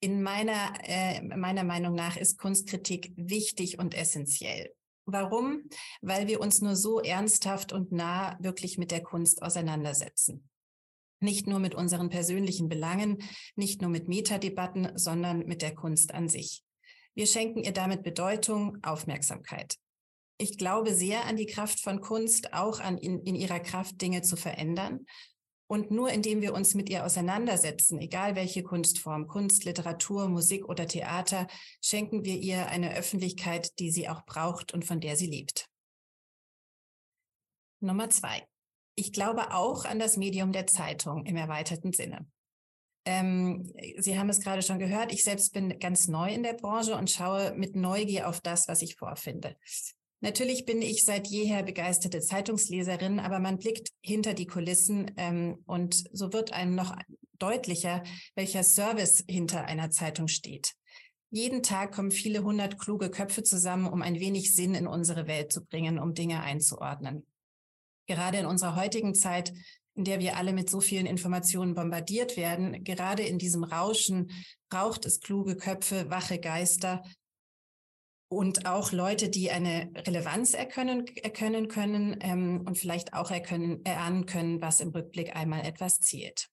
In meiner, äh, meiner Meinung nach ist Kunstkritik wichtig und essentiell. Warum? Weil wir uns nur so ernsthaft und nah wirklich mit der Kunst auseinandersetzen. Nicht nur mit unseren persönlichen Belangen, nicht nur mit Metadebatten, sondern mit der Kunst an sich. Wir schenken ihr damit Bedeutung, Aufmerksamkeit. Ich glaube sehr an die Kraft von Kunst, auch an in, in ihrer Kraft, Dinge zu verändern. Und nur indem wir uns mit ihr auseinandersetzen, egal welche Kunstform, Kunst, Literatur, Musik oder Theater, schenken wir ihr eine Öffentlichkeit, die sie auch braucht und von der sie lebt. Nummer zwei. Ich glaube auch an das Medium der Zeitung im erweiterten Sinne. Ähm, sie haben es gerade schon gehört, ich selbst bin ganz neu in der Branche und schaue mit Neugier auf das, was ich vorfinde. Natürlich bin ich seit jeher begeisterte Zeitungsleserin, aber man blickt hinter die Kulissen ähm, und so wird einem noch deutlicher, welcher Service hinter einer Zeitung steht. Jeden Tag kommen viele hundert kluge Köpfe zusammen, um ein wenig Sinn in unsere Welt zu bringen, um Dinge einzuordnen. Gerade in unserer heutigen Zeit, in der wir alle mit so vielen Informationen bombardiert werden, gerade in diesem Rauschen braucht es kluge Köpfe, wache Geister, und auch Leute, die eine Relevanz erkennen, erkennen können ähm, und vielleicht auch erkennen, erahnen können, was im Rückblick einmal etwas zählt.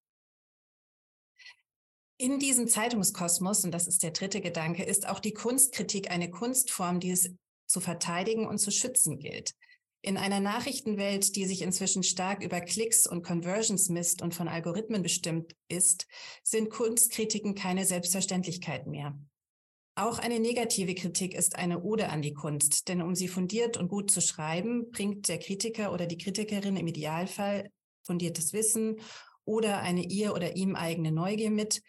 In diesem Zeitungskosmos, und das ist der dritte Gedanke, ist auch die Kunstkritik eine Kunstform, die es zu verteidigen und zu schützen gilt. In einer Nachrichtenwelt, die sich inzwischen stark über Klicks und Conversions misst und von Algorithmen bestimmt ist, sind Kunstkritiken keine Selbstverständlichkeit mehr. Auch eine negative Kritik ist eine Ode an die Kunst, denn um sie fundiert und gut zu schreiben, bringt der Kritiker oder die Kritikerin im Idealfall fundiertes Wissen oder eine ihr oder ihm eigene Neugier mit.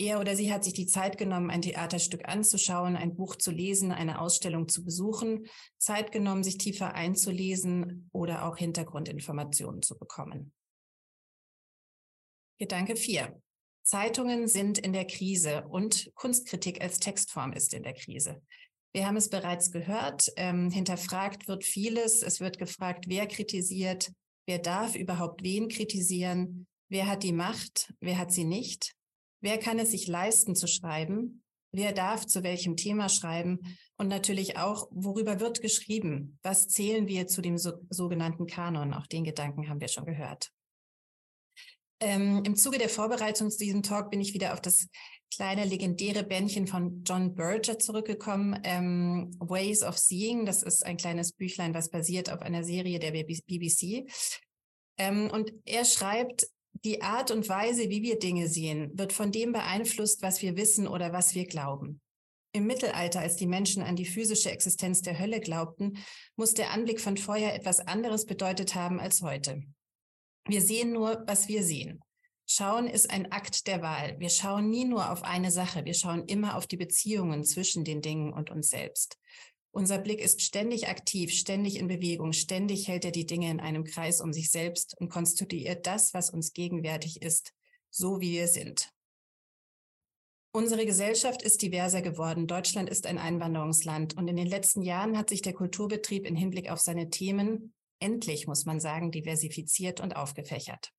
Er oder sie hat sich die Zeit genommen, ein Theaterstück anzuschauen, ein Buch zu lesen, eine Ausstellung zu besuchen, Zeit genommen, sich tiefer einzulesen oder auch Hintergrundinformationen zu bekommen. Gedanke 4. Zeitungen sind in der Krise und Kunstkritik als Textform ist in der Krise. Wir haben es bereits gehört, ähm, hinterfragt wird vieles. Es wird gefragt, wer kritisiert, wer darf überhaupt wen kritisieren, wer hat die Macht, wer hat sie nicht, wer kann es sich leisten zu schreiben, wer darf zu welchem Thema schreiben und natürlich auch, worüber wird geschrieben, was zählen wir zu dem so, sogenannten Kanon. Auch den Gedanken haben wir schon gehört. Ähm, Im Zuge der Vorbereitung zu diesem Talk bin ich wieder auf das kleine legendäre Bändchen von John Berger zurückgekommen, ähm, Ways of Seeing. Das ist ein kleines Büchlein, was basiert auf einer Serie der BBC. Ähm, und er schreibt, die Art und Weise, wie wir Dinge sehen, wird von dem beeinflusst, was wir wissen oder was wir glauben. Im Mittelalter, als die Menschen an die physische Existenz der Hölle glaubten, muss der Anblick von Feuer etwas anderes bedeutet haben als heute. Wir sehen nur, was wir sehen. Schauen ist ein Akt der Wahl. Wir schauen nie nur auf eine Sache. Wir schauen immer auf die Beziehungen zwischen den Dingen und uns selbst. Unser Blick ist ständig aktiv, ständig in Bewegung, ständig hält er die Dinge in einem Kreis um sich selbst und konstituiert das, was uns gegenwärtig ist, so wie wir sind. Unsere Gesellschaft ist diverser geworden. Deutschland ist ein Einwanderungsland und in den letzten Jahren hat sich der Kulturbetrieb in Hinblick auf seine Themen endlich, muss man sagen, diversifiziert und aufgefächert.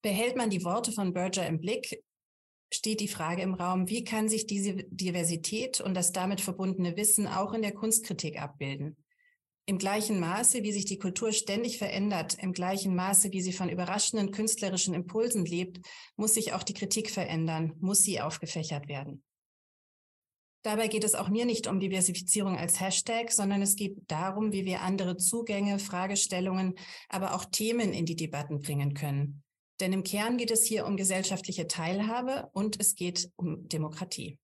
Behält man die Worte von Berger im Blick, steht die Frage im Raum, wie kann sich diese Diversität und das damit verbundene Wissen auch in der Kunstkritik abbilden? Im gleichen Maße, wie sich die Kultur ständig verändert, im gleichen Maße, wie sie von überraschenden künstlerischen Impulsen lebt, muss sich auch die Kritik verändern, muss sie aufgefächert werden. Dabei geht es auch mir nicht um Diversifizierung als Hashtag, sondern es geht darum, wie wir andere Zugänge, Fragestellungen, aber auch Themen in die Debatten bringen können. Denn im Kern geht es hier um gesellschaftliche Teilhabe und es geht um Demokratie.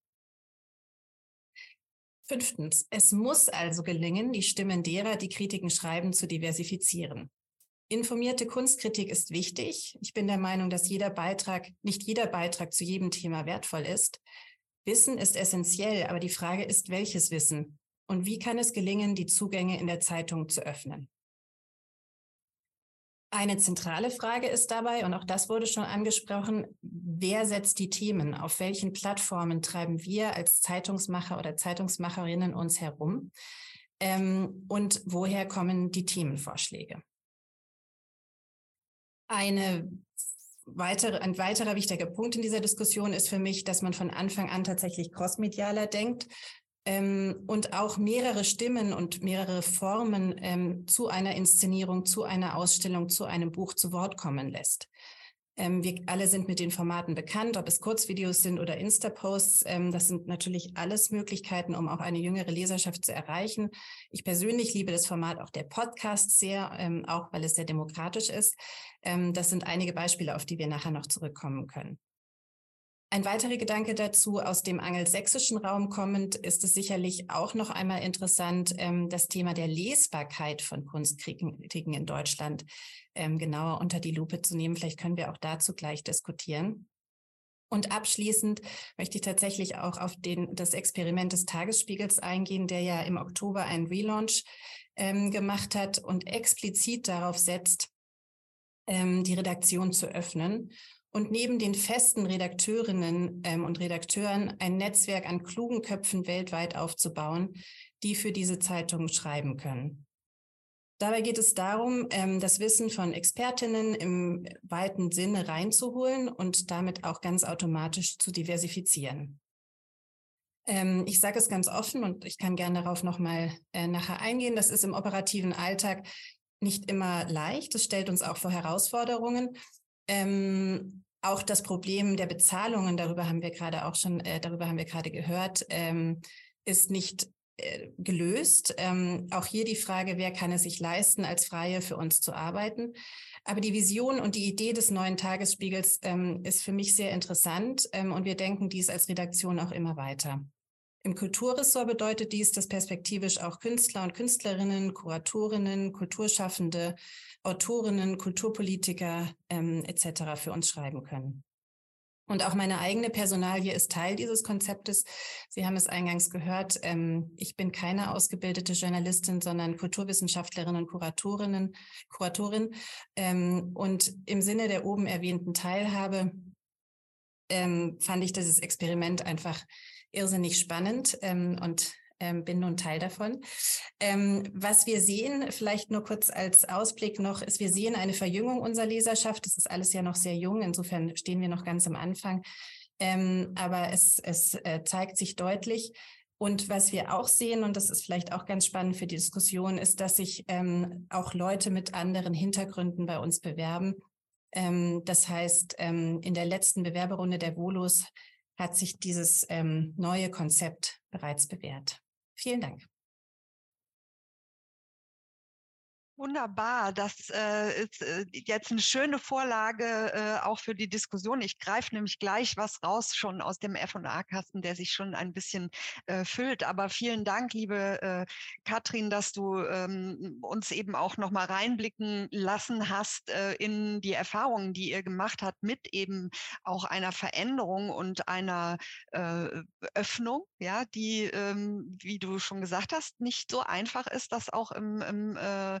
Fünftens, es muss also gelingen, die Stimmen derer, die Kritiken schreiben, zu diversifizieren. Informierte Kunstkritik ist wichtig. Ich bin der Meinung, dass jeder Beitrag, nicht jeder Beitrag zu jedem Thema wertvoll ist. Wissen ist essentiell, aber die Frage ist, welches Wissen und wie kann es gelingen, die Zugänge in der Zeitung zu öffnen? Eine zentrale Frage ist dabei, und auch das wurde schon angesprochen, wer setzt die Themen? Auf welchen Plattformen treiben wir als Zeitungsmacher oder Zeitungsmacherinnen uns herum? Ähm, und woher kommen die Themenvorschläge? Eine weitere, ein weiterer wichtiger Punkt in dieser Diskussion ist für mich, dass man von Anfang an tatsächlich crossmedialer denkt ähm, und auch mehrere Stimmen und mehrere Formen ähm, zu einer Inszenierung, zu einer Ausstellung, zu einem Buch zu Wort kommen lässt. Ähm, wir alle sind mit den Formaten bekannt, ob es Kurzvideos sind oder Insta-Posts. Ähm, das sind natürlich alles Möglichkeiten, um auch eine jüngere Leserschaft zu erreichen. Ich persönlich liebe das Format auch der Podcast sehr, ähm, auch weil es sehr demokratisch ist. Ähm, das sind einige Beispiele, auf die wir nachher noch zurückkommen können. Ein weiterer Gedanke dazu, aus dem angelsächsischen Raum kommend, ist es sicherlich auch noch einmal interessant, ähm, das Thema der Lesbarkeit von Kunstkritiken in Deutschland ähm, genauer unter die Lupe zu nehmen. Vielleicht können wir auch dazu gleich diskutieren. Und abschließend möchte ich tatsächlich auch auf den, das Experiment des Tagesspiegels eingehen, der ja im Oktober einen Relaunch ähm, gemacht hat und explizit darauf setzt, die Redaktion zu öffnen und neben den festen Redakteurinnen ähm, und Redakteuren ein Netzwerk an klugen Köpfen weltweit aufzubauen, die für diese Zeitung schreiben können. Dabei geht es darum, ähm, das Wissen von Expertinnen im weiten Sinne reinzuholen und damit auch ganz automatisch zu diversifizieren. Ähm, ich sage es ganz offen und ich kann gerne darauf nochmal äh, nachher eingehen. Das ist im operativen Alltag nicht immer leicht. Das stellt uns auch vor Herausforderungen. Ähm, auch das Problem der Bezahlungen, darüber haben wir gerade auch schon, äh, darüber haben wir gerade gehört, ähm, ist nicht äh, gelöst. Ähm, auch hier die Frage, wer kann es sich leisten, als Freie für uns zu arbeiten. Aber die Vision und die Idee des neuen Tagesspiegels ähm, ist für mich sehr interessant ähm, und wir denken dies als Redaktion auch immer weiter. Im Kulturressort bedeutet dies, dass perspektivisch auch Künstler und Künstlerinnen, Kuratorinnen, Kulturschaffende, Autorinnen, Kulturpolitiker ähm, etc. für uns schreiben können. Und auch meine eigene Personalie ist Teil dieses Konzeptes. Sie haben es eingangs gehört. Ähm, ich bin keine ausgebildete Journalistin, sondern Kulturwissenschaftlerin und Kuratorinnen, Kuratorin. Ähm, und im Sinne der oben erwähnten Teilhabe ähm, fand ich dieses Experiment einfach irrsinnig spannend ähm, und ähm, bin nun Teil davon. Ähm, was wir sehen, vielleicht nur kurz als Ausblick noch, ist, wir sehen eine Verjüngung unserer Leserschaft. Das ist alles ja noch sehr jung, insofern stehen wir noch ganz am Anfang. Ähm, aber es, es äh, zeigt sich deutlich. Und was wir auch sehen, und das ist vielleicht auch ganz spannend für die Diskussion, ist, dass sich ähm, auch Leute mit anderen Hintergründen bei uns bewerben. Ähm, das heißt, ähm, in der letzten Bewerberunde der Volos hat sich dieses ähm, neue Konzept bereits bewährt. Vielen Dank. Wunderbar, das äh, ist äh, jetzt eine schöne Vorlage äh, auch für die Diskussion. Ich greife nämlich gleich was raus schon aus dem F&A-Kasten, der sich schon ein bisschen äh, füllt. Aber vielen Dank, liebe äh, Katrin, dass du ähm, uns eben auch noch mal reinblicken lassen hast äh, in die Erfahrungen, die ihr gemacht habt mit eben auch einer Veränderung und einer äh, Öffnung, ja, die, ähm, wie du schon gesagt hast, nicht so einfach ist, das auch im, im äh,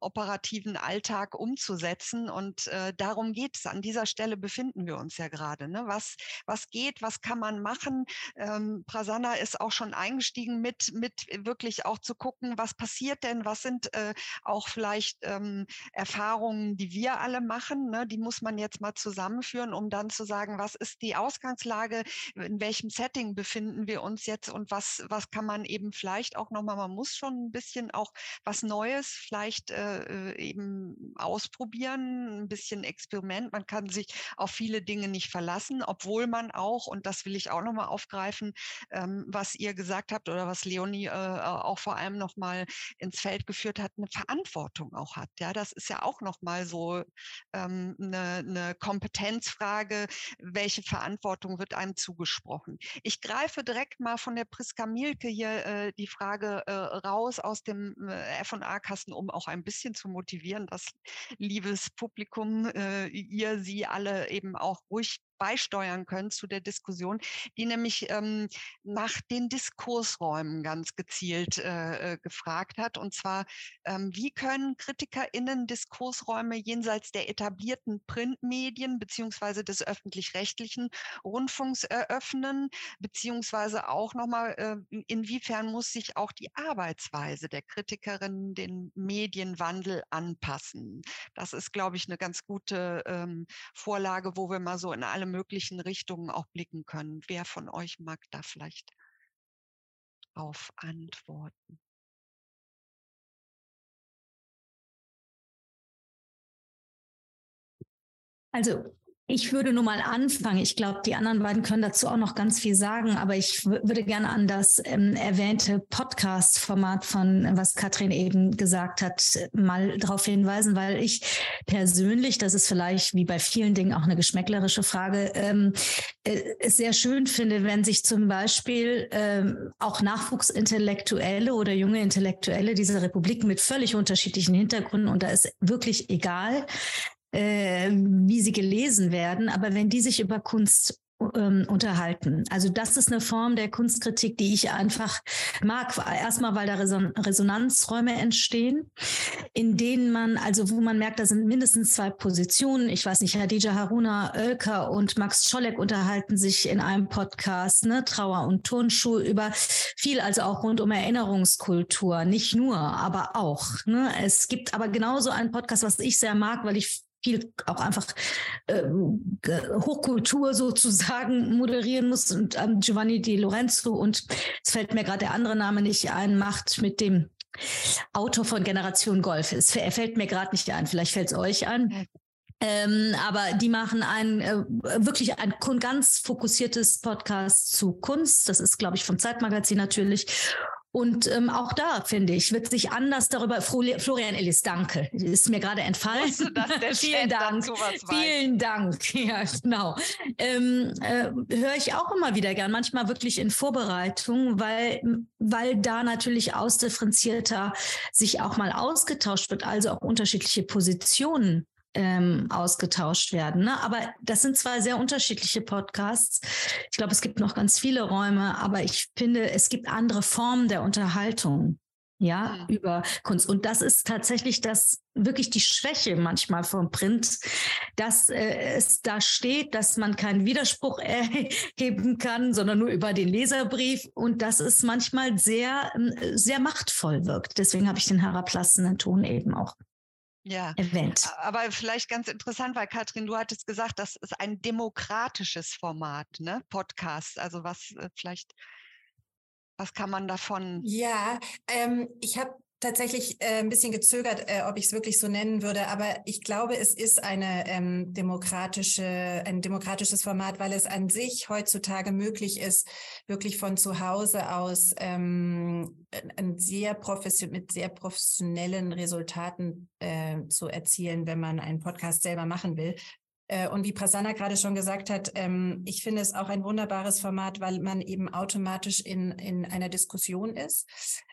operativen Alltag umzusetzen. Und äh, darum geht es. An dieser Stelle befinden wir uns ja gerade. Ne? Was, was geht, was kann man machen? Ähm, Prasanna ist auch schon eingestiegen mit, mit wirklich auch zu gucken, was passiert denn, was sind äh, auch vielleicht ähm, Erfahrungen, die wir alle machen. Ne? Die muss man jetzt mal zusammenführen, um dann zu sagen, was ist die Ausgangslage, in welchem Setting befinden wir uns jetzt und was, was kann man eben vielleicht auch nochmal, man muss schon ein bisschen auch was Neues vielleicht äh, äh, eben ausprobieren, ein bisschen Experiment. Man kann sich auf viele Dinge nicht verlassen, obwohl man auch, und das will ich auch nochmal aufgreifen, ähm, was ihr gesagt habt oder was Leonie äh, auch vor allem nochmal ins Feld geführt hat, eine Verantwortung auch hat. Ja, das ist ja auch nochmal so ähm, eine, eine Kompetenzfrage, welche Verantwortung wird einem zugesprochen. Ich greife direkt mal von der Priska Mielke hier äh, die Frage äh, raus aus dem äh, F&A-Kasten, um auch ein bisschen zu motivieren, dass liebes Publikum, äh, ihr sie alle eben auch ruhig beisteuern können zu der Diskussion, die nämlich ähm, nach den Diskursräumen ganz gezielt äh, äh gefragt hat. Und zwar, ähm, wie können KritikerInnen Diskursräume jenseits der etablierten Printmedien beziehungsweise des öffentlich-rechtlichen Rundfunks eröffnen, beziehungsweise auch nochmal, äh, inwiefern muss sich auch die Arbeitsweise der Kritikerinnen den Medienwandel anpassen? Das ist, glaube ich, eine ganz gute ähm, Vorlage, wo wir mal so in alle möglichen Richtungen auch blicken können. Wer von euch mag da vielleicht drauf antworten? Also ich würde nur mal anfangen. Ich glaube, die anderen beiden können dazu auch noch ganz viel sagen, aber ich würde gerne an das ähm, erwähnte Podcast-Format von, was Katrin eben gesagt hat, mal darauf hinweisen, weil ich persönlich, das ist vielleicht wie bei vielen Dingen auch eine geschmäcklerische Frage, ähm, äh, es sehr schön finde, wenn sich zum Beispiel ähm, auch Nachwuchsintellektuelle oder junge Intellektuelle dieser Republik mit völlig unterschiedlichen Hintergründen, und da ist wirklich egal, äh, wie sie gelesen werden, aber wenn die sich über Kunst ähm, unterhalten. Also das ist eine Form der Kunstkritik, die ich einfach mag. Erstmal, weil da Reson Resonanzräume entstehen, in denen man, also wo man merkt, da sind mindestens zwei Positionen. Ich weiß nicht, Hadija Haruna Oelker und Max Scholleck unterhalten sich in einem Podcast, ne, Trauer und Turnschuh über viel, also auch rund um Erinnerungskultur. Nicht nur, aber auch. Ne? Es gibt aber genauso einen Podcast, was ich sehr mag, weil ich viel auch einfach äh, Hochkultur sozusagen <laughs> moderieren muss und ähm, Giovanni Di Lorenzo und es fällt mir gerade der andere Name nicht ein, macht mit dem Autor von Generation Golf. Es fällt mir gerade nicht ein, vielleicht fällt es euch an. Ähm, aber die machen ein äh, wirklich ein ganz fokussiertes Podcast zu Kunst. Das ist, glaube ich, vom Zeitmagazin natürlich. Und ähm, auch da, finde ich, wird sich anders darüber, Florian Ellis, danke, ist mir gerade entfallen. <laughs> Vielen Dank. Vielen <laughs> Dank. Ja, genau. Ähm, äh, Höre ich auch immer wieder gern, manchmal wirklich in Vorbereitung, weil, weil da natürlich ausdifferenzierter sich auch mal ausgetauscht wird, also auch unterschiedliche Positionen ähm, ausgetauscht werden. Ne? Aber das sind zwei sehr unterschiedliche Podcasts. Ich glaube, es gibt noch ganz viele Räume, aber ich finde, es gibt andere Formen der Unterhaltung. Ja, mhm. über Kunst. Und das ist tatsächlich das wirklich die Schwäche manchmal vom Print, dass äh, es da steht, dass man keinen Widerspruch <laughs> erheben kann, sondern nur über den Leserbrief und dass es manchmal sehr, ähm, sehr machtvoll wirkt. Deswegen habe ich den herablassenden Ton eben auch ja, erwähnt. Aber vielleicht ganz interessant, weil Katrin, du hattest gesagt, das ist ein demokratisches Format, ne? Podcast. Also was äh, vielleicht, was kann man davon? Ja, ähm, ich habe tatsächlich äh, ein bisschen gezögert, äh, ob ich es wirklich so nennen würde, aber ich glaube, es ist eine ähm, demokratische, ein demokratisches Format, weil es an sich heutzutage möglich ist, wirklich von zu Hause aus ähm, ein sehr profession mit sehr professionellen Resultaten äh, zu erzielen, wenn man einen Podcast selber machen will. Äh, und wie Prasanna gerade schon gesagt hat, ähm, ich finde es auch ein wunderbares Format, weil man eben automatisch in, in einer Diskussion ist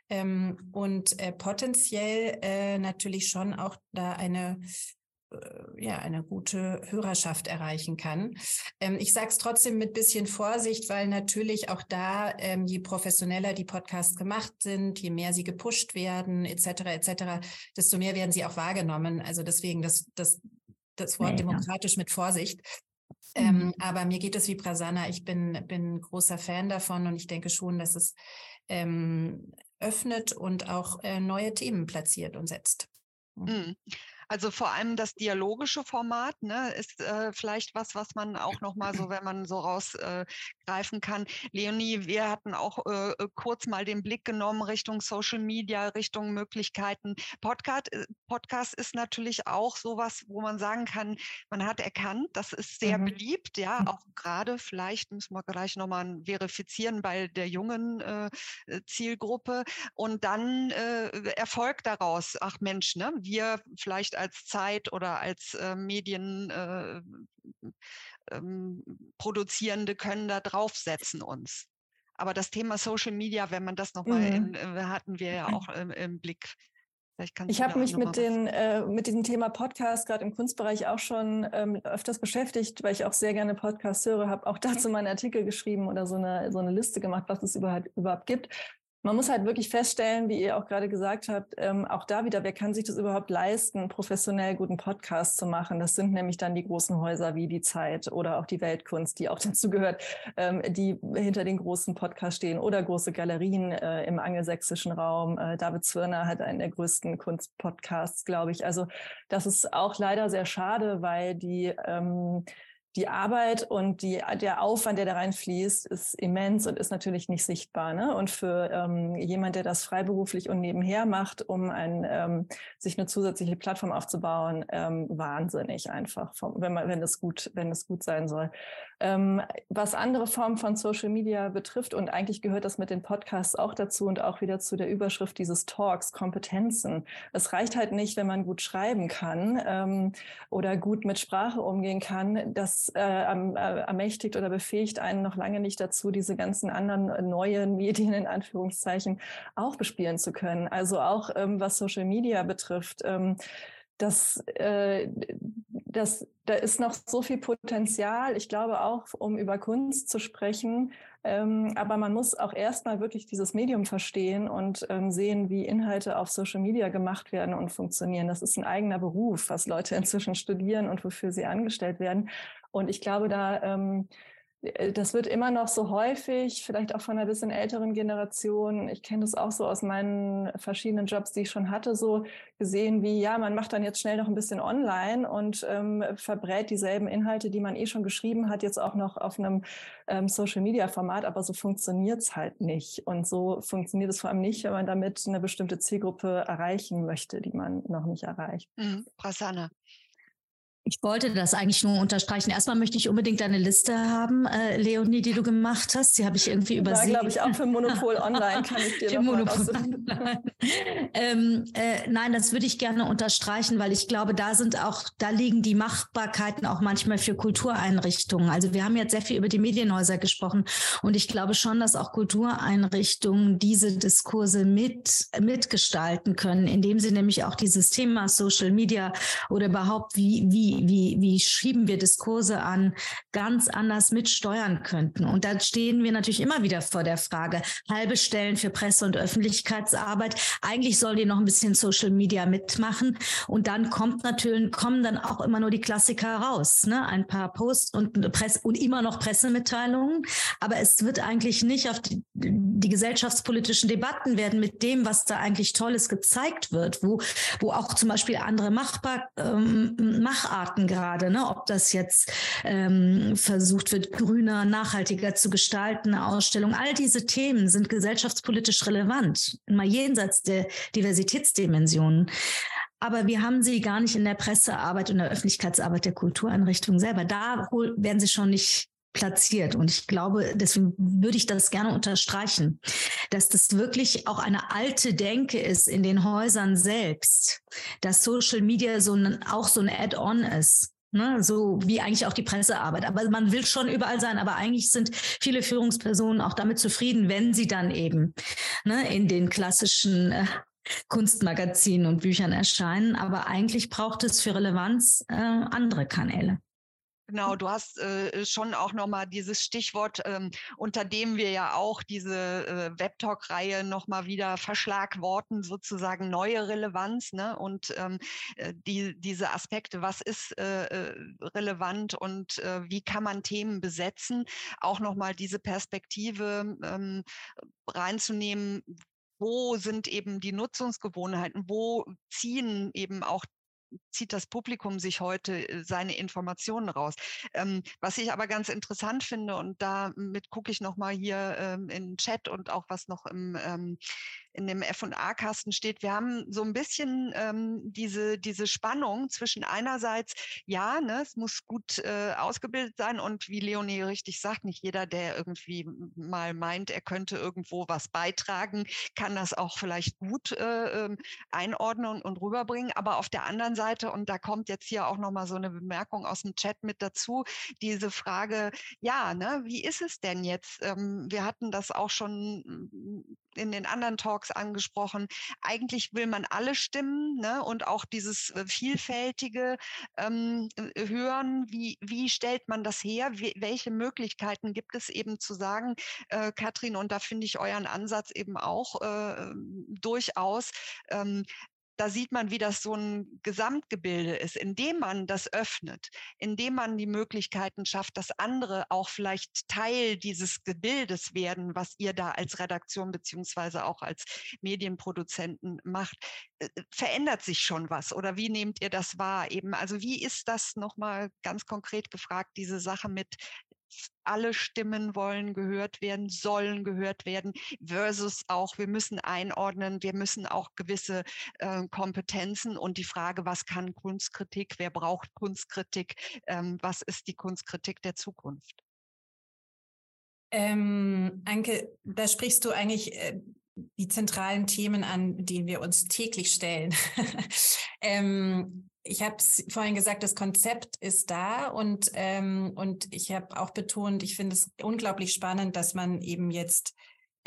ähm, und äh, potenziell äh, natürlich schon auch da eine ja, eine gute Hörerschaft erreichen kann. Ähm, ich sage es trotzdem mit bisschen Vorsicht, weil natürlich auch da, ähm, je professioneller die Podcasts gemacht sind, je mehr sie gepusht werden, etc., etc., desto mehr werden sie auch wahrgenommen. Also deswegen das, das, das Wort ja, demokratisch ja. mit Vorsicht. Ähm, mhm. aber mir geht es wie Prasanna. Ich bin, bin großer Fan davon und ich denke schon, dass es ähm, öffnet und auch äh, neue Themen platziert und setzt. Mhm. Also vor allem das dialogische Format ne, ist äh, vielleicht was, was man auch noch mal so, wenn man so rausgreifen äh, kann. Leonie, wir hatten auch äh, äh, kurz mal den Blick genommen Richtung Social Media, Richtung Möglichkeiten. Podcast, äh, Podcast ist natürlich auch sowas, wo man sagen kann, man hat erkannt, das ist sehr mhm. beliebt, ja, auch gerade vielleicht müssen wir gleich noch mal verifizieren bei der jungen äh, Zielgruppe und dann Erfolg daraus. Ach Mensch, ne, wir vielleicht als Zeit oder als äh, Medien äh, ähm, Produzierende können da draufsetzen uns. Aber das Thema Social Media, wenn man das nochmal, mhm. Äh, hatten wir ja auch im, im Blick. Ich habe mich mit, den, äh, mit diesem Thema Podcast gerade im Kunstbereich auch schon ähm, öfters beschäftigt, weil ich auch sehr gerne Podcasts höre, habe auch <laughs> dazu meinen Artikel geschrieben oder so eine, so eine Liste gemacht, was es überhaupt, überhaupt gibt. Man muss halt wirklich feststellen, wie ihr auch gerade gesagt habt, ähm, auch da wieder, wer kann sich das überhaupt leisten, professionell guten Podcast zu machen? Das sind nämlich dann die großen Häuser wie die Zeit oder auch die Weltkunst, die auch <laughs> dazu gehört, ähm, die hinter den großen Podcasts stehen oder große Galerien äh, im angelsächsischen Raum. Äh, David Zwirner hat einen der größten Kunstpodcasts, glaube ich. Also das ist auch leider sehr schade, weil die ähm, die Arbeit und die, der Aufwand, der da reinfließt, ist immens und ist natürlich nicht sichtbar. Ne? Und für ähm, jemand, der das freiberuflich und nebenher macht, um ein, ähm, sich eine zusätzliche Plattform aufzubauen, ähm, wahnsinnig einfach, vom, wenn man, wenn es gut, wenn es gut sein soll. Ähm, was andere Formen von Social Media betrifft, und eigentlich gehört das mit den Podcasts auch dazu und auch wieder zu der Überschrift dieses Talks, Kompetenzen. Es reicht halt nicht, wenn man gut schreiben kann ähm, oder gut mit Sprache umgehen kann. Das äh, äh, ermächtigt oder befähigt einen noch lange nicht dazu, diese ganzen anderen neuen <laughs> Medien in Anführungszeichen auch bespielen zu können. Also auch ähm, was Social Media betrifft. Ähm, das, äh, das, da ist noch so viel Potenzial. Ich glaube auch, um über Kunst zu sprechen. Ähm, aber man muss auch erstmal wirklich dieses Medium verstehen und ähm, sehen, wie Inhalte auf Social Media gemacht werden und funktionieren. Das ist ein eigener Beruf, was Leute <laughs> inzwischen studieren und wofür sie angestellt werden. Und ich glaube, da ähm, äh, das wird immer noch so häufig, vielleicht auch von einer bisschen älteren Generation. Ich kenne das auch so aus meinen verschiedenen Jobs, die ich schon hatte, so gesehen wie, ja, man macht dann jetzt schnell noch ein bisschen online und ähm, verbrät dieselben Inhalte, die man eh schon geschrieben hat, jetzt auch noch auf einem ähm, Social-Media-Format, aber so funktioniert es halt nicht. Und so funktioniert es vor allem nicht, wenn man damit eine bestimmte Zielgruppe erreichen möchte, die man noch nicht erreicht. Mhm. Prasanna. Ich wollte das eigentlich nur unterstreichen. Erstmal möchte ich unbedingt deine Liste haben, äh, Leonie, die du gemacht hast. Die habe ich irgendwie übersehen. Ja, glaube ich, auch für Monopol <laughs> Online kann ich dir Monopol <laughs> ähm, äh, Nein, das würde ich gerne unterstreichen, weil ich glaube, da sind auch, da liegen die Machbarkeiten auch manchmal für Kultureinrichtungen. Also wir haben jetzt sehr viel über die Medienhäuser gesprochen und ich glaube schon, dass auch Kultureinrichtungen diese Diskurse mit, mitgestalten können, indem sie nämlich auch dieses Thema Social Media oder überhaupt wie, wie wie, wie schieben wir Diskurse an, ganz anders mitsteuern könnten. Und da stehen wir natürlich immer wieder vor der Frage, halbe Stellen für Presse- und Öffentlichkeitsarbeit. Eigentlich sollen die noch ein bisschen Social Media mitmachen. Und dann kommt natürlich, kommen dann auch immer nur die Klassiker raus. Ne? Ein paar Posts und, Presse, und immer noch Pressemitteilungen. Aber es wird eigentlich nicht auf die, die gesellschaftspolitischen Debatten werden mit dem, was da eigentlich Tolles gezeigt wird, wo, wo auch zum Beispiel andere Machbar, ähm, Macharten Arten gerade, ne? ob das jetzt ähm, versucht wird, grüner, nachhaltiger zu gestalten, eine Ausstellung. All diese Themen sind gesellschaftspolitisch relevant, mal jenseits der Diversitätsdimensionen. Aber wir haben sie gar nicht in der Pressearbeit und der Öffentlichkeitsarbeit der Kultureinrichtungen selber. Da werden sie schon nicht platziert. Und ich glaube, deswegen würde ich das gerne unterstreichen, dass das wirklich auch eine alte Denke ist in den Häusern selbst, dass Social Media so ein, auch so ein Add-on ist. Ne, so wie eigentlich auch die Pressearbeit. Aber man will schon überall sein, aber eigentlich sind viele Führungspersonen auch damit zufrieden, wenn sie dann eben ne, in den klassischen äh, Kunstmagazinen und Büchern erscheinen. Aber eigentlich braucht es für Relevanz äh, andere Kanäle. Genau, du hast äh, schon auch nochmal dieses Stichwort, ähm, unter dem wir ja auch diese äh, Webtalk-Reihe nochmal wieder verschlagworten, sozusagen neue Relevanz ne? und ähm, äh, die, diese Aspekte, was ist äh, äh relevant und äh, wie kann man Themen besetzen, auch nochmal diese Perspektive ähm, reinzunehmen, wo sind eben die Nutzungsgewohnheiten, wo ziehen eben auch zieht das Publikum sich heute äh, seine Informationen raus. Ähm, was ich aber ganz interessant finde, und damit gucke ich nochmal hier ähm, in den Chat und auch was noch im, ähm, in dem F&A-Kasten steht, wir haben so ein bisschen ähm, diese, diese Spannung zwischen einerseits, ja, ne, es muss gut äh, ausgebildet sein und wie Leonie richtig sagt, nicht jeder, der irgendwie mal meint, er könnte irgendwo was beitragen, kann das auch vielleicht gut äh, ähm, einordnen und, rüberbringen. Aber auf der anderen Seite und da kommt jetzt hier auch nochmal so eine Bemerkung aus dem Chat mit dazu, diese Frage, ja, ne, wie ist es denn jetzt? Ähm, wir hatten das auch schon in den anderen Talks angesprochen. Eigentlich will man alle Stimmen ne, und auch dieses äh, vielfältige ähm, äh, hören. Wie, wie stellt man das her? Wie, welche Möglichkeiten gibt es eben zu sagen, äh, Katrin, und da finde ich euren Ansatz eben auch äh, durchaus, ähm, da sieht man, wie das so ein Gesamtgebilde ist, indem man das öffnet, indem man die Möglichkeiten schafft, dass andere auch vielleicht Teil dieses Gebildes werden, was ihr da als Redaktion beziehungsweise auch als Medienproduzenten macht, äh, verändert sich schon was oder wie nehmt ihr das wahr eben? Also wie ist das nochmal ganz konkret gefragt, diese Sache mit alle Stimmen wollen gehört werden, sollen gehört werden, versus auch, wir müssen einordnen, wir müssen auch gewisse äh, Kompetenzen und die Frage, was kann Kunstkritik, wer braucht Kunstkritik, ähm, was ist die Kunstkritik der Zukunft? Ähm, Anke, da sprichst du eigentlich äh, die zentralen Themen an, denen wir uns täglich stellen. <laughs> ähm, ich habe es vorhin gesagt, das Konzept ist da und, ähm, und ich habe auch betont, ich finde es unglaublich spannend, dass man eben jetzt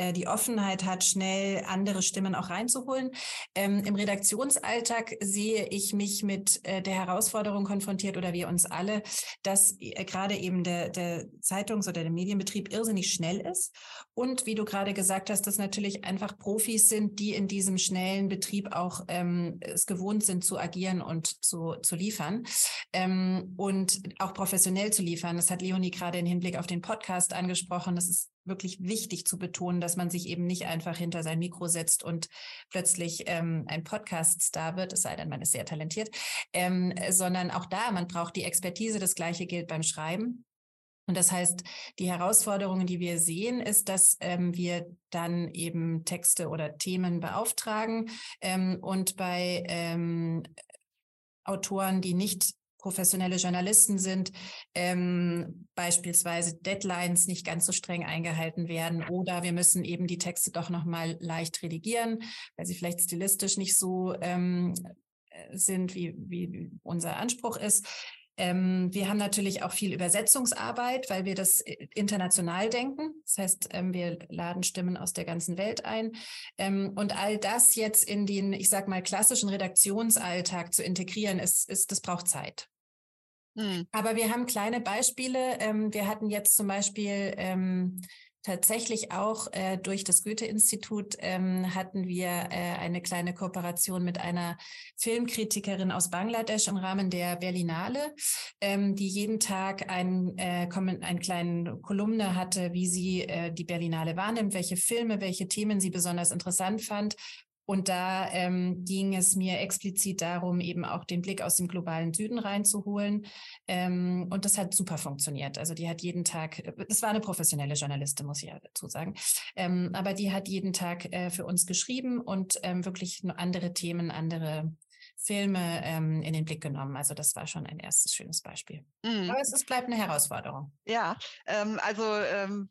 äh, die Offenheit hat, schnell andere Stimmen auch reinzuholen. Ähm, Im Redaktionsalltag sehe ich mich mit äh, der Herausforderung konfrontiert oder wir uns alle, dass äh, gerade eben der, der Zeitungs- oder der Medienbetrieb irrsinnig schnell ist. Und wie du gerade gesagt hast, dass natürlich einfach Profis sind, die in diesem schnellen Betrieb auch ähm, es gewohnt sind zu agieren und zu, zu liefern ähm, und auch professionell zu liefern. Das hat Leonie gerade im Hinblick auf den Podcast angesprochen. Das ist wirklich wichtig zu betonen, dass man sich eben nicht einfach hinter sein Mikro setzt und plötzlich ähm, ein Podcast-Star wird, es sei denn, man ist sehr talentiert, ähm, sondern auch da, man braucht die Expertise. Das Gleiche gilt beim Schreiben. Und das heißt, die Herausforderungen, die wir sehen, ist, dass ähm, wir dann eben Texte oder Themen beauftragen ähm, und bei ähm, Autoren, die nicht professionelle Journalisten sind, ähm, beispielsweise Deadlines nicht ganz so streng eingehalten werden oder wir müssen eben die Texte doch noch mal leicht redigieren, weil sie vielleicht stilistisch nicht so ähm, äh, sind, wie, wie unser Anspruch ist. Ähm, wir haben natürlich auch viel Übersetzungsarbeit, weil wir das äh, international denken. Das heißt, ähm, wir laden Stimmen aus der ganzen Welt ein. Ähm, und all das jetzt in den, ich sag mal, klassischen Redaktionsalltag zu integrieren, ist, ist das braucht Zeit. Mhm. Aber wir haben kleine Beispiele. Ähm, wir hatten jetzt zum Beispiel ähm, tatsächlich auch äh, durch das Goethe-Institut ähm, hatten wir äh, eine kleine Kooperation mit einer Filmkritikerin aus Bangladesch im Rahmen der Berlinale, die jeden Tag ein, äh, einen kleinen Kolumne hatte, wie sie die Berlinale wahrnimmt, welche Filme, welche Themen sie besonders interessant fand und da ähm, ging es mir explizit darum, eben auch den Blick aus dem globalen Süden reinzuholen. Ähm, und das hat super funktioniert. Also die hat jeden Tag, es war eine professionelle Journalistin, muss ich ja dazu sagen, ähm, aber die hat jeden Tag äh, für uns geschrieben und ähm, wirklich andere Themen, andere Filme ähm, in den Blick genommen. Also das war schon ein erstes schönes Beispiel. Mhm. Aber es, es, bleibt eine Herausforderung. Ja, ähm, also ähm,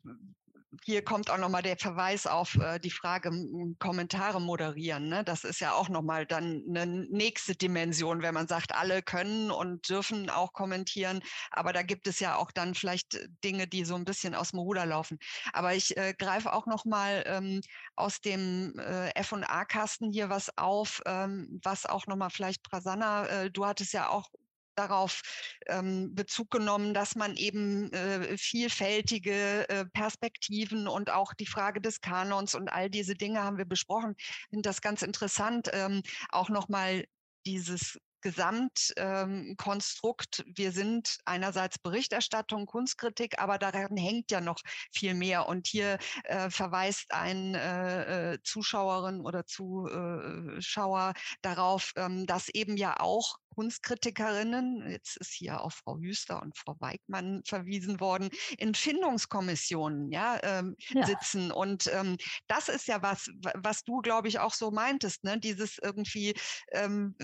hier kommt auch nochmal der Verweis auf äh, die Frage Kommentare moderieren. Ne? Das ist ja auch nochmal dann eine nächste Dimension, wenn man sagt, alle können und dürfen auch kommentieren. Aber da gibt es ja auch dann vielleicht Dinge, die so ein bisschen aus dem Ruder laufen. Aber ich äh, greife auch nochmal ähm, aus dem äh, F&A-Kasten hier was auf, ähm, was auch nochmal vielleicht Prasanna, äh, du hattest ja auch darauf ähm, Bezug genommen, dass man eben äh, vielfältige äh, Perspektiven und auch die Frage des Kanons und all diese Dinge haben wir besprochen. Ich finde das ganz interessant, ähm, auch nochmal dieses Gesamtkonstrukt. Ähm, wir sind einerseits Berichterstattung, Kunstkritik, aber daran hängt ja noch viel mehr. Und hier äh, verweist ein äh, äh Zuschauerin oder Zuschauer darauf, ähm, dass eben ja auch Kunstkritikerinnen, jetzt ist hier auf Frau Hüster und Frau Weigmann verwiesen worden, in Findungskommissionen ja, ähm, ja. sitzen. Und ähm, das ist ja was, was du, glaube ich, auch so meintest, ne? dieses irgendwie ähm,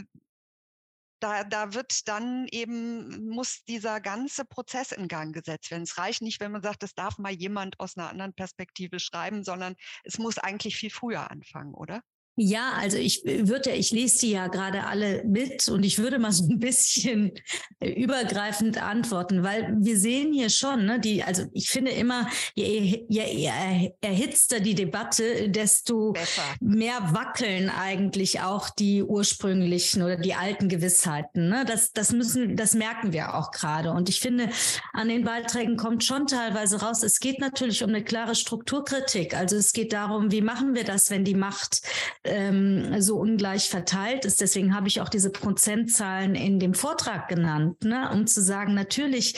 da, da wird dann eben, muss dieser ganze Prozess in Gang gesetzt werden. Es reicht nicht, wenn man sagt, das darf mal jemand aus einer anderen Perspektive schreiben, sondern es muss eigentlich viel früher anfangen, oder? Ja, also ich würde, ich lese die ja gerade alle mit und ich würde mal so ein bisschen übergreifend antworten, weil wir sehen hier schon, ne, die, also ich finde immer, je, je erhitzter die Debatte, desto Besser. mehr wackeln eigentlich auch die ursprünglichen oder die alten Gewissheiten. Ne? Das, das müssen, das merken wir auch gerade. Und ich finde, an den Beiträgen kommt schon teilweise raus, es geht natürlich um eine klare Strukturkritik. Also es geht darum, wie machen wir das, wenn die Macht ähm, so ungleich verteilt ist. Deswegen habe ich auch diese Prozentzahlen in dem Vortrag genannt, ne? um zu sagen, natürlich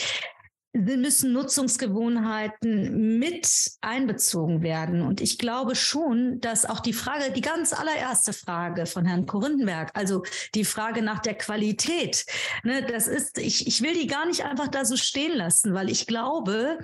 müssen Nutzungsgewohnheiten mit einbezogen werden. Und ich glaube schon, dass auch die Frage, die ganz allererste Frage von Herrn Korindenberg, also die Frage nach der Qualität, ne, das ist, ich, ich will die gar nicht einfach da so stehen lassen, weil ich glaube,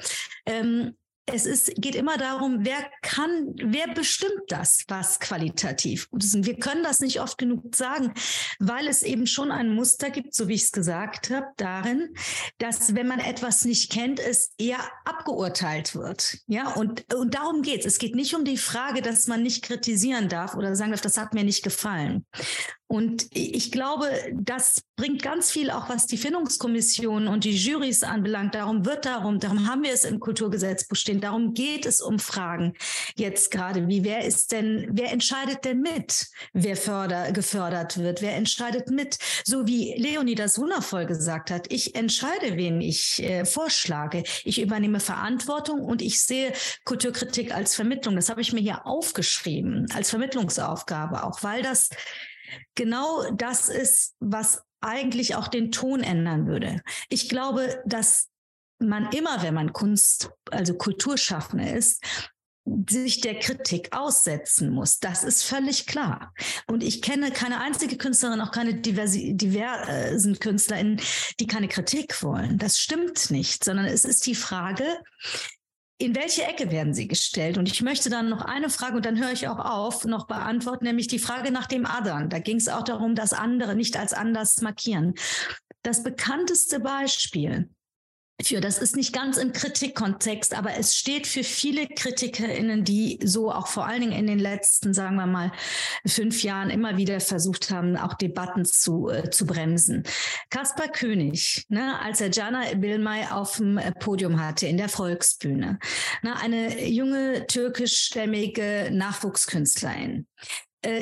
ähm, es ist, geht immer darum, wer kann, wer bestimmt das, was qualitativ gut ist. Und wir können das nicht oft genug sagen, weil es eben schon ein Muster gibt, so wie ich es gesagt habe, darin, dass wenn man etwas nicht kennt, es eher abgeurteilt wird. Ja, und, und darum geht es. Es geht nicht um die Frage, dass man nicht kritisieren darf oder sagen darf, das hat mir nicht gefallen. Und ich glaube, das bringt ganz viel auch, was die Findungskommission und die Jurys anbelangt. Darum wird darum, darum haben wir es im Kulturgesetzbuch stehen. Darum geht es um Fragen jetzt gerade. Wie, wer ist denn, wer entscheidet denn mit, wer förder, gefördert wird? Wer entscheidet mit? So wie Leonie das wundervoll gesagt hat. Ich entscheide, wen ich äh, vorschlage. Ich übernehme Verantwortung und ich sehe Kulturkritik als Vermittlung. Das habe ich mir hier aufgeschrieben, als Vermittlungsaufgabe auch, weil das genau das ist, was eigentlich auch den Ton ändern würde. Ich glaube, dass man immer, wenn man Kunst, also Kulturschaffende ist, sich der Kritik aussetzen muss. Das ist völlig klar. Und ich kenne keine einzige Künstlerin, auch keine diversen KünstlerInnen, die keine Kritik wollen. Das stimmt nicht, sondern es ist die Frage, in welche Ecke werden sie gestellt? Und ich möchte dann noch eine Frage, und dann höre ich auch auf, noch beantworten, nämlich die Frage nach dem Adern. Da ging es auch darum, dass andere nicht als anders markieren. Das bekannteste Beispiel für, das ist nicht ganz im Kritikkontext, aber es steht für viele KritikerInnen, die so auch vor allen Dingen in den letzten, sagen wir mal, fünf Jahren immer wieder versucht haben, auch Debatten zu, äh, zu bremsen. Kaspar König, ne, als er Jana Bilmay auf dem Podium hatte in der Volksbühne, ne, eine junge türkischstämmige Nachwuchskünstlerin,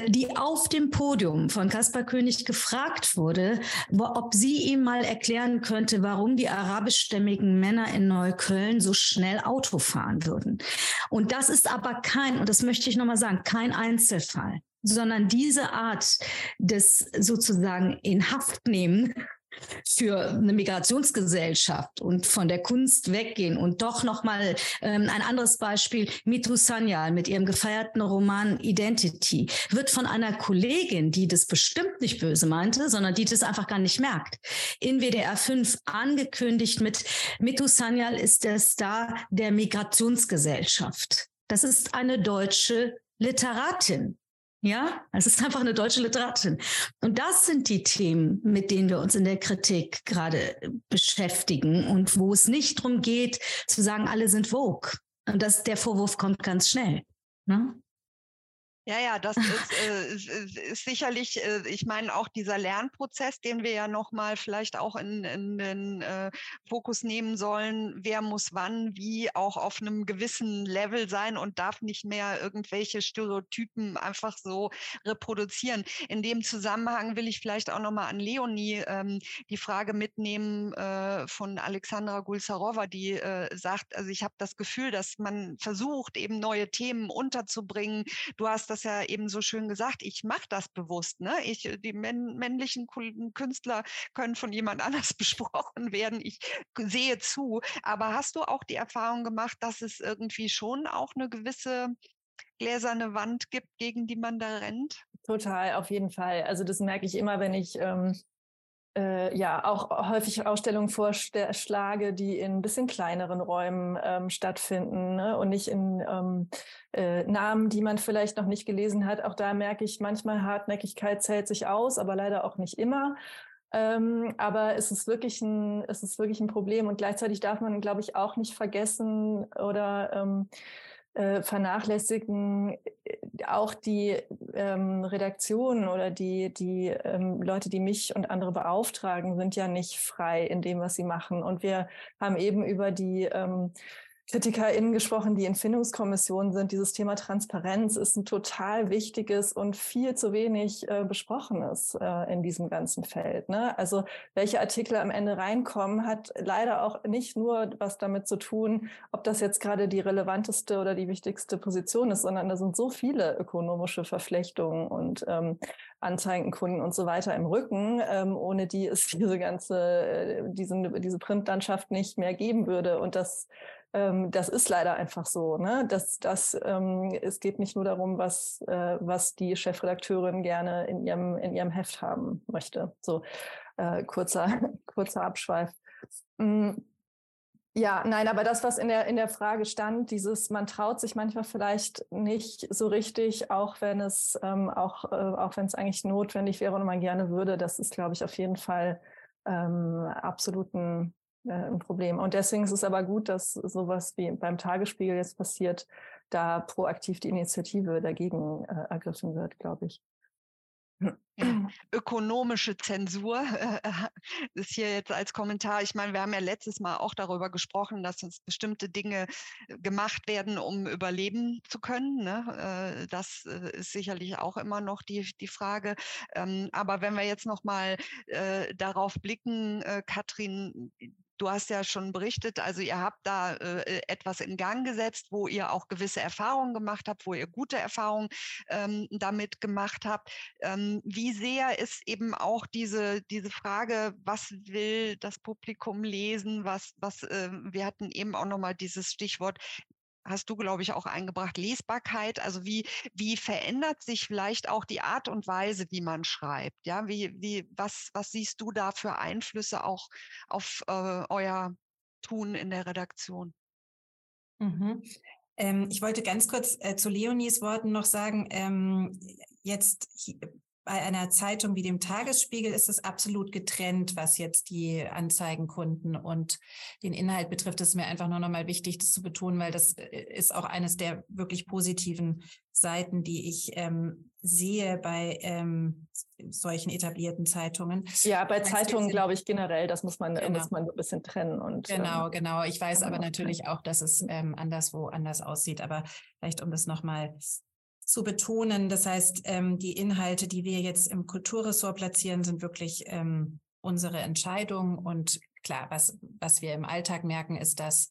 die auf dem Podium von Kaspar König gefragt wurde, ob sie ihm mal erklären könnte, warum die arabischstämmigen Männer in Neukölln so schnell Auto fahren würden. Und das ist aber kein, und das möchte ich nochmal sagen, kein Einzelfall sondern diese Art des sozusagen in Haft nehmen für eine Migrationsgesellschaft und von der Kunst weggehen und doch noch mal ähm, ein anderes Beispiel Mitu Sanyal mit ihrem gefeierten Roman Identity wird von einer Kollegin, die das bestimmt nicht böse meinte, sondern die das einfach gar nicht merkt, in WDR 5 angekündigt mit Mitu Sanyal ist der Star der Migrationsgesellschaft. Das ist eine deutsche Literatin. Ja, es ist einfach eine deutsche Literatin. Und das sind die Themen, mit denen wir uns in der Kritik gerade beschäftigen und wo es nicht darum geht, zu sagen, alle sind Vogue. Und das, der Vorwurf kommt ganz schnell. Ne? Ja, ja, das ist, äh, ist sicherlich, äh, ich meine auch dieser Lernprozess, den wir ja nochmal vielleicht auch in, in den äh, Fokus nehmen sollen. Wer muss wann, wie auch auf einem gewissen Level sein und darf nicht mehr irgendwelche Stereotypen einfach so reproduzieren. In dem Zusammenhang will ich vielleicht auch nochmal an Leonie ähm, die Frage mitnehmen äh, von Alexandra Gulsarova, die äh, sagt, also ich habe das Gefühl, dass man versucht, eben neue Themen unterzubringen. Du hast das ja eben so schön gesagt, ich mache das bewusst. Ne? Ich, die männ männlichen Künstler können von jemand <laughs> anders besprochen werden. Ich sehe zu. Aber hast du auch die Erfahrung gemacht, dass es irgendwie schon auch eine gewisse gläserne Wand gibt, gegen die man da rennt? Total, auf jeden Fall. Also das merke ich immer, wenn ich ähm, äh, ja auch häufig Ausstellungen vorschlage, die in ein bisschen kleineren Räumen ähm, stattfinden ne? und nicht in ähm, äh, Namen, die man vielleicht noch nicht gelesen hat. Auch da merke ich manchmal Hartnäckigkeit zählt sich aus, aber leider auch nicht immer. Ähm, aber es ist wirklich ein, es ist wirklich ein Problem und gleichzeitig darf man, glaube ich, auch nicht vergessen oder ähm, äh, vernachlässigen äh, auch die ähm, Redaktionen oder die, die ähm, Leute, die mich und andere beauftragen, sind ja nicht frei in dem, was sie machen. Und wir haben eben über die ähm, KritikerInnen gesprochen, die in Findungskommissionen sind. Dieses Thema Transparenz ist ein total wichtiges und viel zu wenig äh, besprochenes äh, in diesem ganzen Feld. Ne? Also welche Artikel am Ende reinkommen, hat leider auch nicht nur was damit zu tun, ob das jetzt gerade die relevanteste oder die wichtigste Position ist, sondern da sind so viele ökonomische Verflechtungen und ähm, Anzeigenkunden und so weiter im Rücken, ähm, ohne die es <laughs> diese ganze, äh, diesen, diese Printlandschaft nicht mehr geben würde. Und das das ist leider einfach so. Ne? Das, das, ähm, es geht nicht nur darum, was, äh, was die Chefredakteurin gerne in ihrem, in ihrem Heft haben möchte. So äh, kurzer, <laughs> kurzer Abschweif. Mhm. Ja, nein, aber das, was in der, in der Frage stand, dieses, man traut sich manchmal vielleicht nicht so richtig, auch wenn es, ähm, auch, äh, auch wenn es eigentlich notwendig wäre und man gerne würde, das ist, glaube ich, auf jeden Fall ähm, absoluten äh, ein Problem. Und deswegen ist es aber gut, dass sowas wie beim Tagesspiegel jetzt passiert, da proaktiv die Initiative dagegen äh, ergriffen wird, glaube ich. Ökonomische Zensur äh, ist hier jetzt als Kommentar. Ich meine, wir haben ja letztes Mal auch darüber gesprochen, dass jetzt bestimmte Dinge äh, gemacht werden, um überleben zu können. Ne? Äh, das äh, ist sicherlich auch immer noch die, die Frage. Ähm, aber wenn wir jetzt noch mal äh, darauf blicken, äh, Katrin, Du hast ja schon berichtet, also ihr habt da äh, etwas in Gang gesetzt, wo ihr auch gewisse Erfahrungen gemacht habt, wo ihr gute Erfahrungen ähm, damit gemacht habt. Ähm, wie sehr ist eben auch diese, diese Frage, was will das Publikum lesen, was, was, äh, wir hatten eben auch nochmal dieses Stichwort hast du, glaube ich, auch eingebracht, Lesbarkeit. Also wie, wie verändert sich vielleicht auch die Art und Weise, wie man schreibt? Ja, wie, wie, was, was siehst du da für Einflüsse auch auf äh, euer Tun in der Redaktion? Mhm. Ähm, ich wollte ganz kurz äh, zu Leonies Worten noch sagen, ähm, jetzt bei einer Zeitung wie dem Tagesspiegel ist es absolut getrennt, was jetzt die Anzeigenkunden und den Inhalt betrifft. Es ist mir einfach nur nochmal wichtig, das zu betonen, weil das äh, ist auch eines der wirklich positiven Seiten, die ich ähm, sehe bei ähm, solchen etablierten Zeitungen. Ja, bei Zeitungen glaube ich generell, das muss man, genau. muss man ein bisschen trennen. Und, genau, ähm, genau. Ich weiß aber natürlich auch, dass es ähm, anderswo anders aussieht. Aber vielleicht, um das nochmal zu betonen. Das heißt, ähm, die Inhalte, die wir jetzt im Kulturressort platzieren, sind wirklich ähm, unsere Entscheidung. Und klar, was, was wir im Alltag merken, ist, dass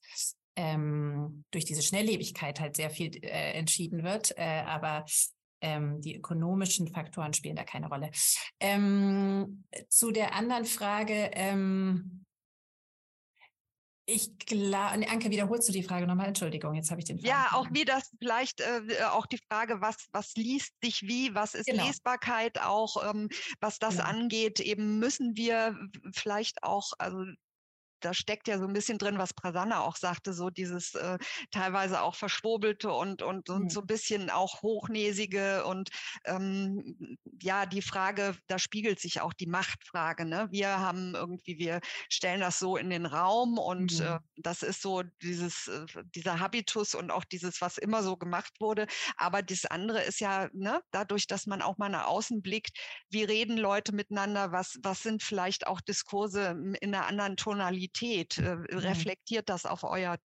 ähm, durch diese Schnelllebigkeit halt sehr viel äh, entschieden wird. Äh, aber ähm, die ökonomischen Faktoren spielen da keine Rolle. Ähm, zu der anderen Frage, ähm, ich glaube, Anke, wiederholst du die Frage nochmal? Entschuldigung, jetzt habe ich den Fragen Ja, auch wie das vielleicht äh, äh, auch die Frage, was, was liest sich wie, was ist genau. Lesbarkeit auch, ähm, was das genau. angeht, eben müssen wir vielleicht auch, also da steckt ja so ein bisschen drin, was Prasanna auch sagte, so dieses äh, teilweise auch verschwobelte und, und, und mhm. so ein bisschen auch hochnäsige und ähm, ja, die Frage, da spiegelt sich auch die Machtfrage. Ne? Wir haben irgendwie, wir stellen das so in den Raum und mhm. äh, das ist so dieses, äh, dieser Habitus und auch dieses, was immer so gemacht wurde. Aber das andere ist ja, ne, dadurch, dass man auch mal nach außen blickt, wie reden Leute miteinander, was, was sind vielleicht auch Diskurse in einer anderen Tonalität Realität? Äh, mhm. Reflektiert das auf euer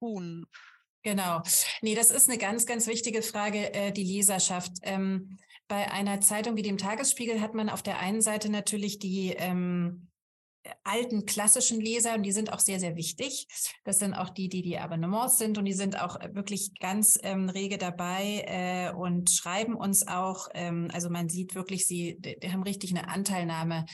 Tun? Genau. Nee, das ist eine ganz, ganz wichtige Frage, äh, die Leserschaft. Ähm, bei einer Zeitung wie dem Tagesspiegel hat man auf der einen Seite natürlich die ähm, alten klassischen Leser und die sind auch sehr, sehr wichtig. Das sind auch die, die die Abonnements sind und die sind auch wirklich ganz ähm, rege dabei äh, und schreiben uns auch. Ähm, also man sieht wirklich, sie die haben richtig eine Anteilnahme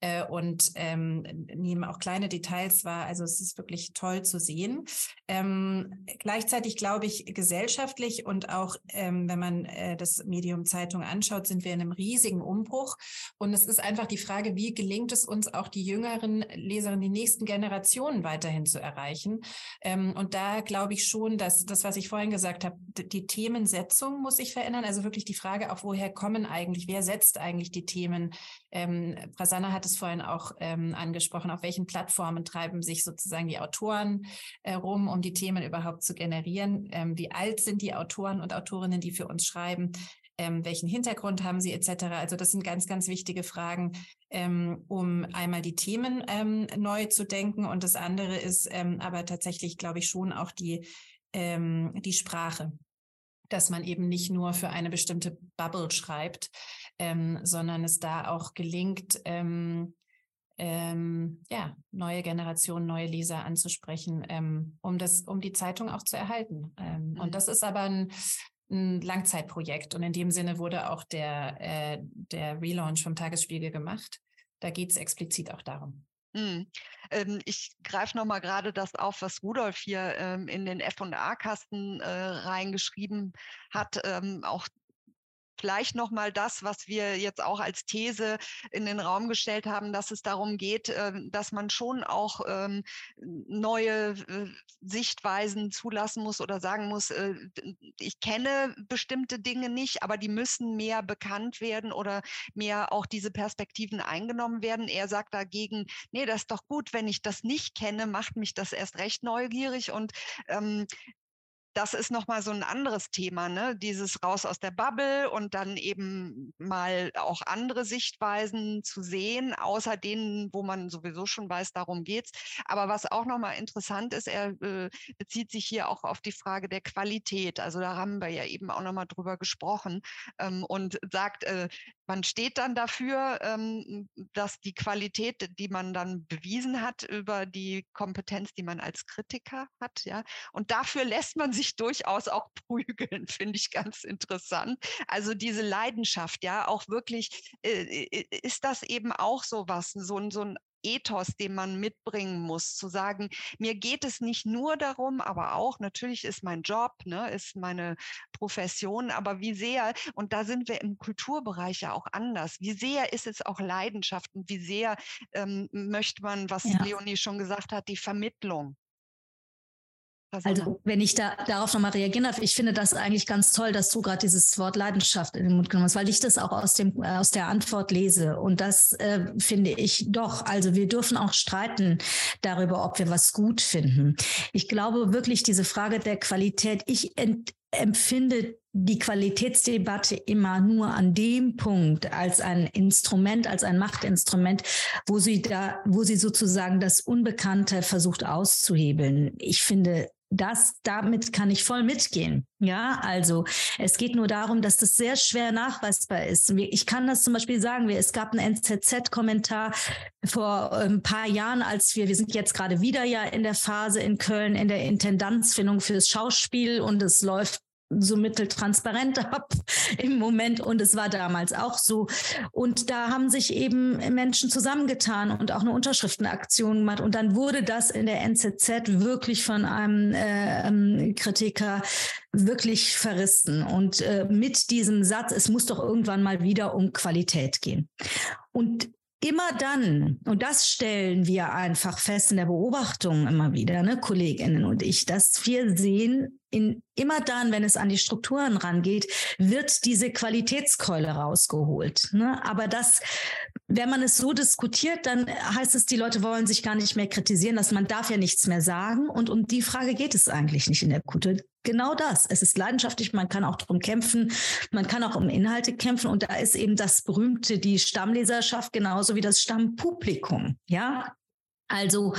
äh, und ähm, nehmen auch kleine Details wahr. Also es ist wirklich toll zu sehen. Ähm, gleichzeitig glaube ich, gesellschaftlich und auch ähm, wenn man äh, das Medium Zeitung anschaut, sind wir in einem riesigen Umbruch. Und es ist einfach die Frage, wie gelingt es uns auch die jüngeren Leserinnen, die nächsten Generationen weiterhin zu erreichen. Ähm, und da glaube ich schon, dass das, was ich vorhin gesagt habe, die Themensetzung muss sich verändern. Also wirklich die Frage auch, woher kommen eigentlich, wer setzt eigentlich die Themen? Ähm, Prasanna hat es vorhin auch ähm, angesprochen, auf welchen Plattformen treiben sich sozusagen die Autoren äh, rum, um die Themen überhaupt zu generieren. Ähm, wie alt sind die Autoren und Autorinnen, die für uns schreiben? Ähm, welchen Hintergrund haben sie etc. Also das sind ganz, ganz wichtige Fragen, ähm, um einmal die Themen ähm, neu zu denken. Und das andere ist ähm, aber tatsächlich, glaube ich, schon auch die, ähm, die Sprache dass man eben nicht nur für eine bestimmte Bubble schreibt, ähm, sondern es da auch gelingt, ähm, ähm, ja, neue Generationen, neue Leser anzusprechen, ähm, um das, um die Zeitung auch zu erhalten. Ähm, mhm. Und das ist aber ein, ein Langzeitprojekt. Und in dem Sinne wurde auch der, äh, der Relaunch vom Tagesspiegel gemacht. Da geht es explizit auch darum. Mhm. Ähm, ich greife noch mal gerade das auf, was Rudolf hier ähm, in den F&A-Kasten äh, reingeschrieben hat. Ähm, auch vielleicht noch mal das, was wir jetzt auch als These in den Raum gestellt haben, dass es darum geht, äh, dass man schon auch ähm, neue äh, Sichtweisen zulassen muss oder sagen muss, äh, ich kenne bestimmte Dinge nicht, aber die müssen mehr bekannt werden oder mehr auch diese Perspektiven eingenommen werden. Er sagt dagegen, nee, das ist doch gut, wenn ich das nicht kenne, macht mich das erst recht neugierig und ähm, das ist nochmal so ein anderes Thema, ne? Dieses raus aus der Bubble und dann eben mal auch andere Sichtweisen zu sehen, außer denen, wo man sowieso schon weiß, darum geht's. Aber was auch nochmal interessant ist, er äh, bezieht sich hier auch auf die Frage der Qualität. Also da haben wir ja eben auch nochmal drüber gesprochen ähm, und sagt, äh, man steht dann dafür, ähm, dass die Qualität, die man dann bewiesen hat über die Kompetenz, die man als Kritiker hat, ja, und dafür lässt man sich durchaus auch <laughs> prügeln, finde ich ganz interessant. Also diese Leidenschaft, ja, auch wirklich, äh, ist das eben auch so was, so, so ein Ethos, den man mitbringen muss, zu sagen, mir geht es nicht nur darum, aber auch, natürlich ist mein Job, ne, ist meine Profession, aber wie sehr, und da sind wir im Kulturbereich ja auch anders, wie sehr ist es auch Leidenschaft und wie sehr ähm, möchte man, was ja. Leonie schon gesagt hat, die Vermittlung. Also, wenn ich da darauf nochmal reagieren darf, ich finde das eigentlich ganz toll, dass du gerade dieses Wort Leidenschaft in den Mund genommen hast, weil ich das auch aus dem äh, aus der Antwort lese. Und das äh, finde ich doch. Also wir dürfen auch streiten darüber, ob wir was gut finden. Ich glaube wirklich diese Frage der Qualität. Ich empfinde die Qualitätsdebatte immer nur an dem Punkt als ein Instrument, als ein Machtinstrument, wo sie da, wo sie sozusagen das Unbekannte versucht auszuhebeln. Ich finde, das, damit kann ich voll mitgehen. Ja, also es geht nur darum, dass das sehr schwer nachweisbar ist. Ich kann das zum Beispiel sagen, es gab einen NZZ-Kommentar vor ein ähm, paar Jahren, als wir, wir sind jetzt gerade wieder ja in der Phase in Köln in der Intendanzfindung fürs Schauspiel und es läuft so mitteltransparent <laughs> ab im Moment und es war damals auch so. Und da haben sich eben Menschen zusammengetan und auch eine Unterschriftenaktion gemacht. Und dann wurde das in der NZZ wirklich von einem äh, ähm, Kritiker wirklich verrissen. Und äh, mit diesem Satz, es muss doch irgendwann mal wieder um Qualität gehen. Und immer dann, und das stellen wir einfach fest in der Beobachtung immer wieder, ne, Kolleginnen und ich, dass wir sehen, in, immer dann, wenn es an die Strukturen rangeht, wird diese Qualitätskeule rausgeholt. Ne? Aber das, wenn man es so diskutiert, dann heißt es, die Leute wollen sich gar nicht mehr kritisieren, dass man darf ja nichts mehr sagen. Und um die Frage geht es eigentlich nicht in der Kultur. Genau das. Es ist leidenschaftlich, man kann auch darum kämpfen, man kann auch um Inhalte kämpfen. Und da ist eben das berühmte, die Stammleserschaft genauso wie das Stammpublikum. Ja, also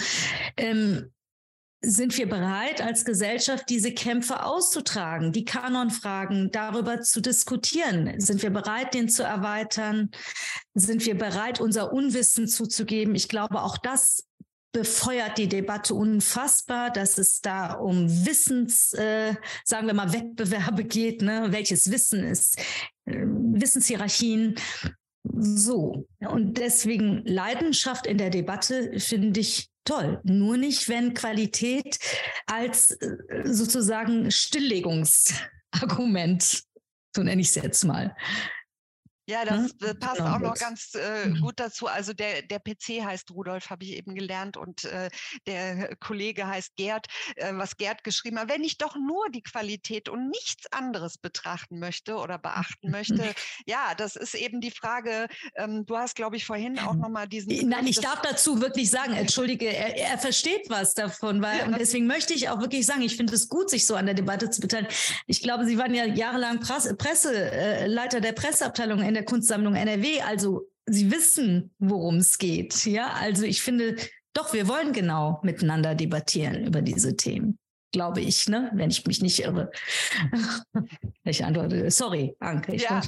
ähm, sind wir bereit, als Gesellschaft diese Kämpfe auszutragen, die Kanonfragen darüber zu diskutieren? Sind wir bereit, den zu erweitern? Sind wir bereit, unser Unwissen zuzugeben? Ich glaube, auch das befeuert die Debatte unfassbar, dass es da um Wissens, äh, sagen wir mal, Wettbewerbe geht, ne? welches Wissen ist, äh, Wissenshierarchien. So, und deswegen Leidenschaft in der Debatte finde ich toll. Nur nicht, wenn Qualität als äh, sozusagen Stilllegungsargument, so nenne ich es jetzt mal, Ja, das hm? passt auch noch ganz äh, mhm. gut dazu. Also der, der PC heißt Rudolf, habe ich eben gelernt, und äh, der Kollege heißt Gerd. Äh, was Gerd geschrieben hat, wenn ich doch nur die Qualität und nichts anderes betrachten möchte oder beachten möchte, <laughs> ja, das ist eben die Frage. Ähm, du hast, glaube ich, vorhin auch nochmal diesen. Begriff Nein, ich darf dazu wirklich sagen, entschuldige, er, er versteht was davon, weil ja. und deswegen möchte ich auch wirklich sagen, ich finde es gut, sich so an der Debatte zu beteiligen. Ich glaube, Sie waren ja jahrelang Presse, Presseleiter der Presseabteilung in der Kunstsammlung NRW. Also Sie wissen, worum es geht. Ja, also ich finde, doch, wir wollen genau miteinander debattieren über diese Themen. Glaube ich, ne? wenn ich mich nicht irre. <laughs> ich antworte, sorry, Anke. Ja,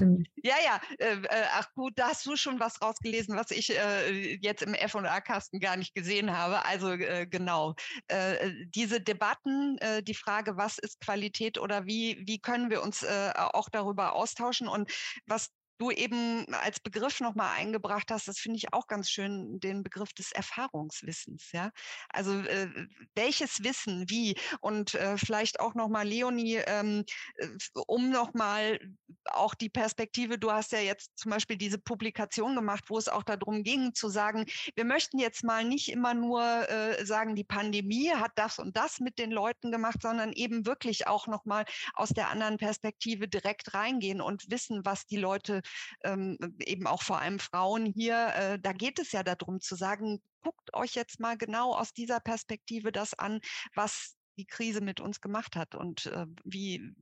ja, ja. Äh, äh, ach gut, da hast du schon was rausgelesen, was ich äh, jetzt im F&A-Kasten gar nicht gesehen habe. Also äh, genau, äh, diese Debatten, äh, die Frage, was ist Qualität oder wie, wie können wir uns auch darüber austauschen und was du eben als Begriff nochmal eingebracht hast, das finde ich auch ganz schön, den Begriff des Erfahrungswissens. Ja, also äh, welches Wissen, wie und äh, vielleicht auch nochmal Leonie, ähm, äh, um nochmal auch die Perspektive, du hast ja jetzt zum Beispiel diese Publikation gemacht, wo es auch darum ging zu sagen, wir möchten jetzt mal nicht immer nur äh, sagen, die Pandemie hat das und das mit den Leuten gemacht, sondern eben wirklich auch nochmal aus der anderen Perspektive direkt reingehen und wissen, was die Leute ähm, eben auch vor allem Frauen hier, äh, da geht es ja darum zu sagen, guckt euch jetzt mal genau aus dieser Perspektive das an, was die Krise mit uns gemacht hat und äh, wie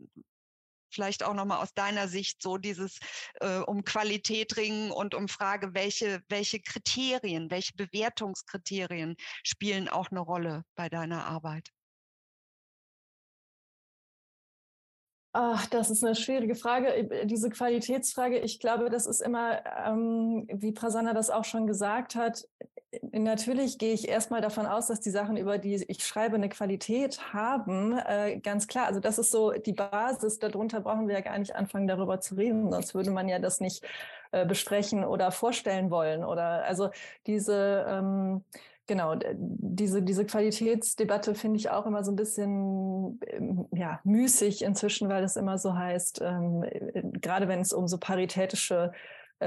vielleicht auch nochmal aus deiner Sicht so dieses äh, um Qualität ringen und um Frage, welche, welche Kriterien, welche Bewertungskriterien spielen auch eine Rolle bei deiner Arbeit? Ach, das ist eine schwierige Frage. Äh, diese Qualitätsfrage, ich glaube, das ist immer, ähm, wie Prasanna das auch schon gesagt hat, äh, natürlich gehe ich erstmal davon aus, dass die Sachen, über die ich schreibe, eine Qualität haben. Äh, ganz klar. Also das ist so die Basis. Darunter brauchen wir ja gar nicht anfangen, darüber zu reden. Sonst würde man ja das nicht äh, besprechen oder vorstellen wollen. Oder also diese ähm, genau, diese, diese Qualitätsdebatte finde ich auch immer so ein bisschen ähm, ja, müßig inzwischen, weil es immer so heißt, ähm, äh, gerade wenn es um so paritätische äh,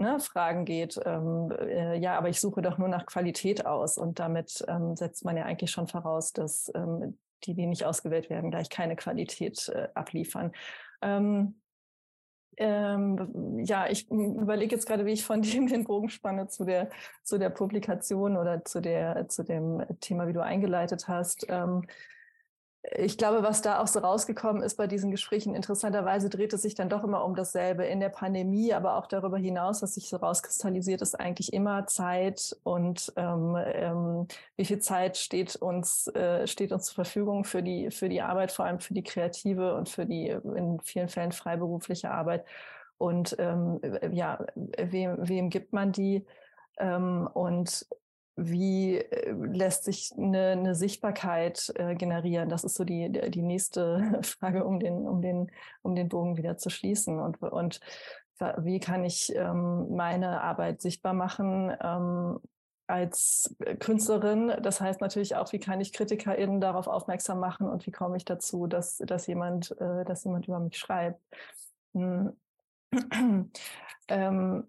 ne, Fragen geht, ähm, äh, ja, aber ich suche doch nur nach Qualität aus. Und damit ähm, setzt man ja eigentlich schon voraus, dass ähm, die, die nicht ausgewählt werden, gleich keine Qualität äh, abliefern. Ähm, ähm, ja, ich überlege jetzt gerade, wie ich von <laughs> dem den Bogen spanne zu der, zu der Publikation oder zu der, zu dem Thema, wie du eingeleitet hast. Ähm, ich glaube, was da auch so rausgekommen ist bei diesen Gesprächen, interessanterweise dreht es sich dann doch immer um dasselbe. In der Pandemie, aber auch darüber hinaus, was sich so rauskristallisiert, ist eigentlich immer Zeit und ähm, ähm, wie viel Zeit steht uns, äh, steht uns zur Verfügung für die, für die Arbeit, vor allem für die kreative und für die in vielen Fällen freiberufliche Arbeit. Und ähm, ja, wem, wem gibt man die? Ähm, und wie äh, lässt sich eine, eine Sichtbarkeit äh, generieren? Das ist so die, die nächste <laughs> Frage, um den, um den, um den Bogen wieder zu schließen. Und, und wie kann ich ähm, meine Arbeit sichtbar machen ähm, als Künstlerin? Das heißt natürlich auch, wie kann ich KritikerInnen darauf aufmerksam machen und wie komme ich dazu, dass, dass jemand, äh, dass jemand über mich schreibt? Hm. <clears throat> ähm,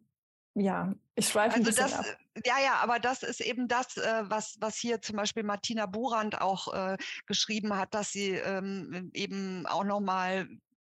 ja, ich schweife also ein bisschen das, ab. Ja, ja, aber das ist eben das, äh, was, was hier zum Beispiel Martina Burand auch äh, geschrieben hat, dass sie ähm, eben auch nochmal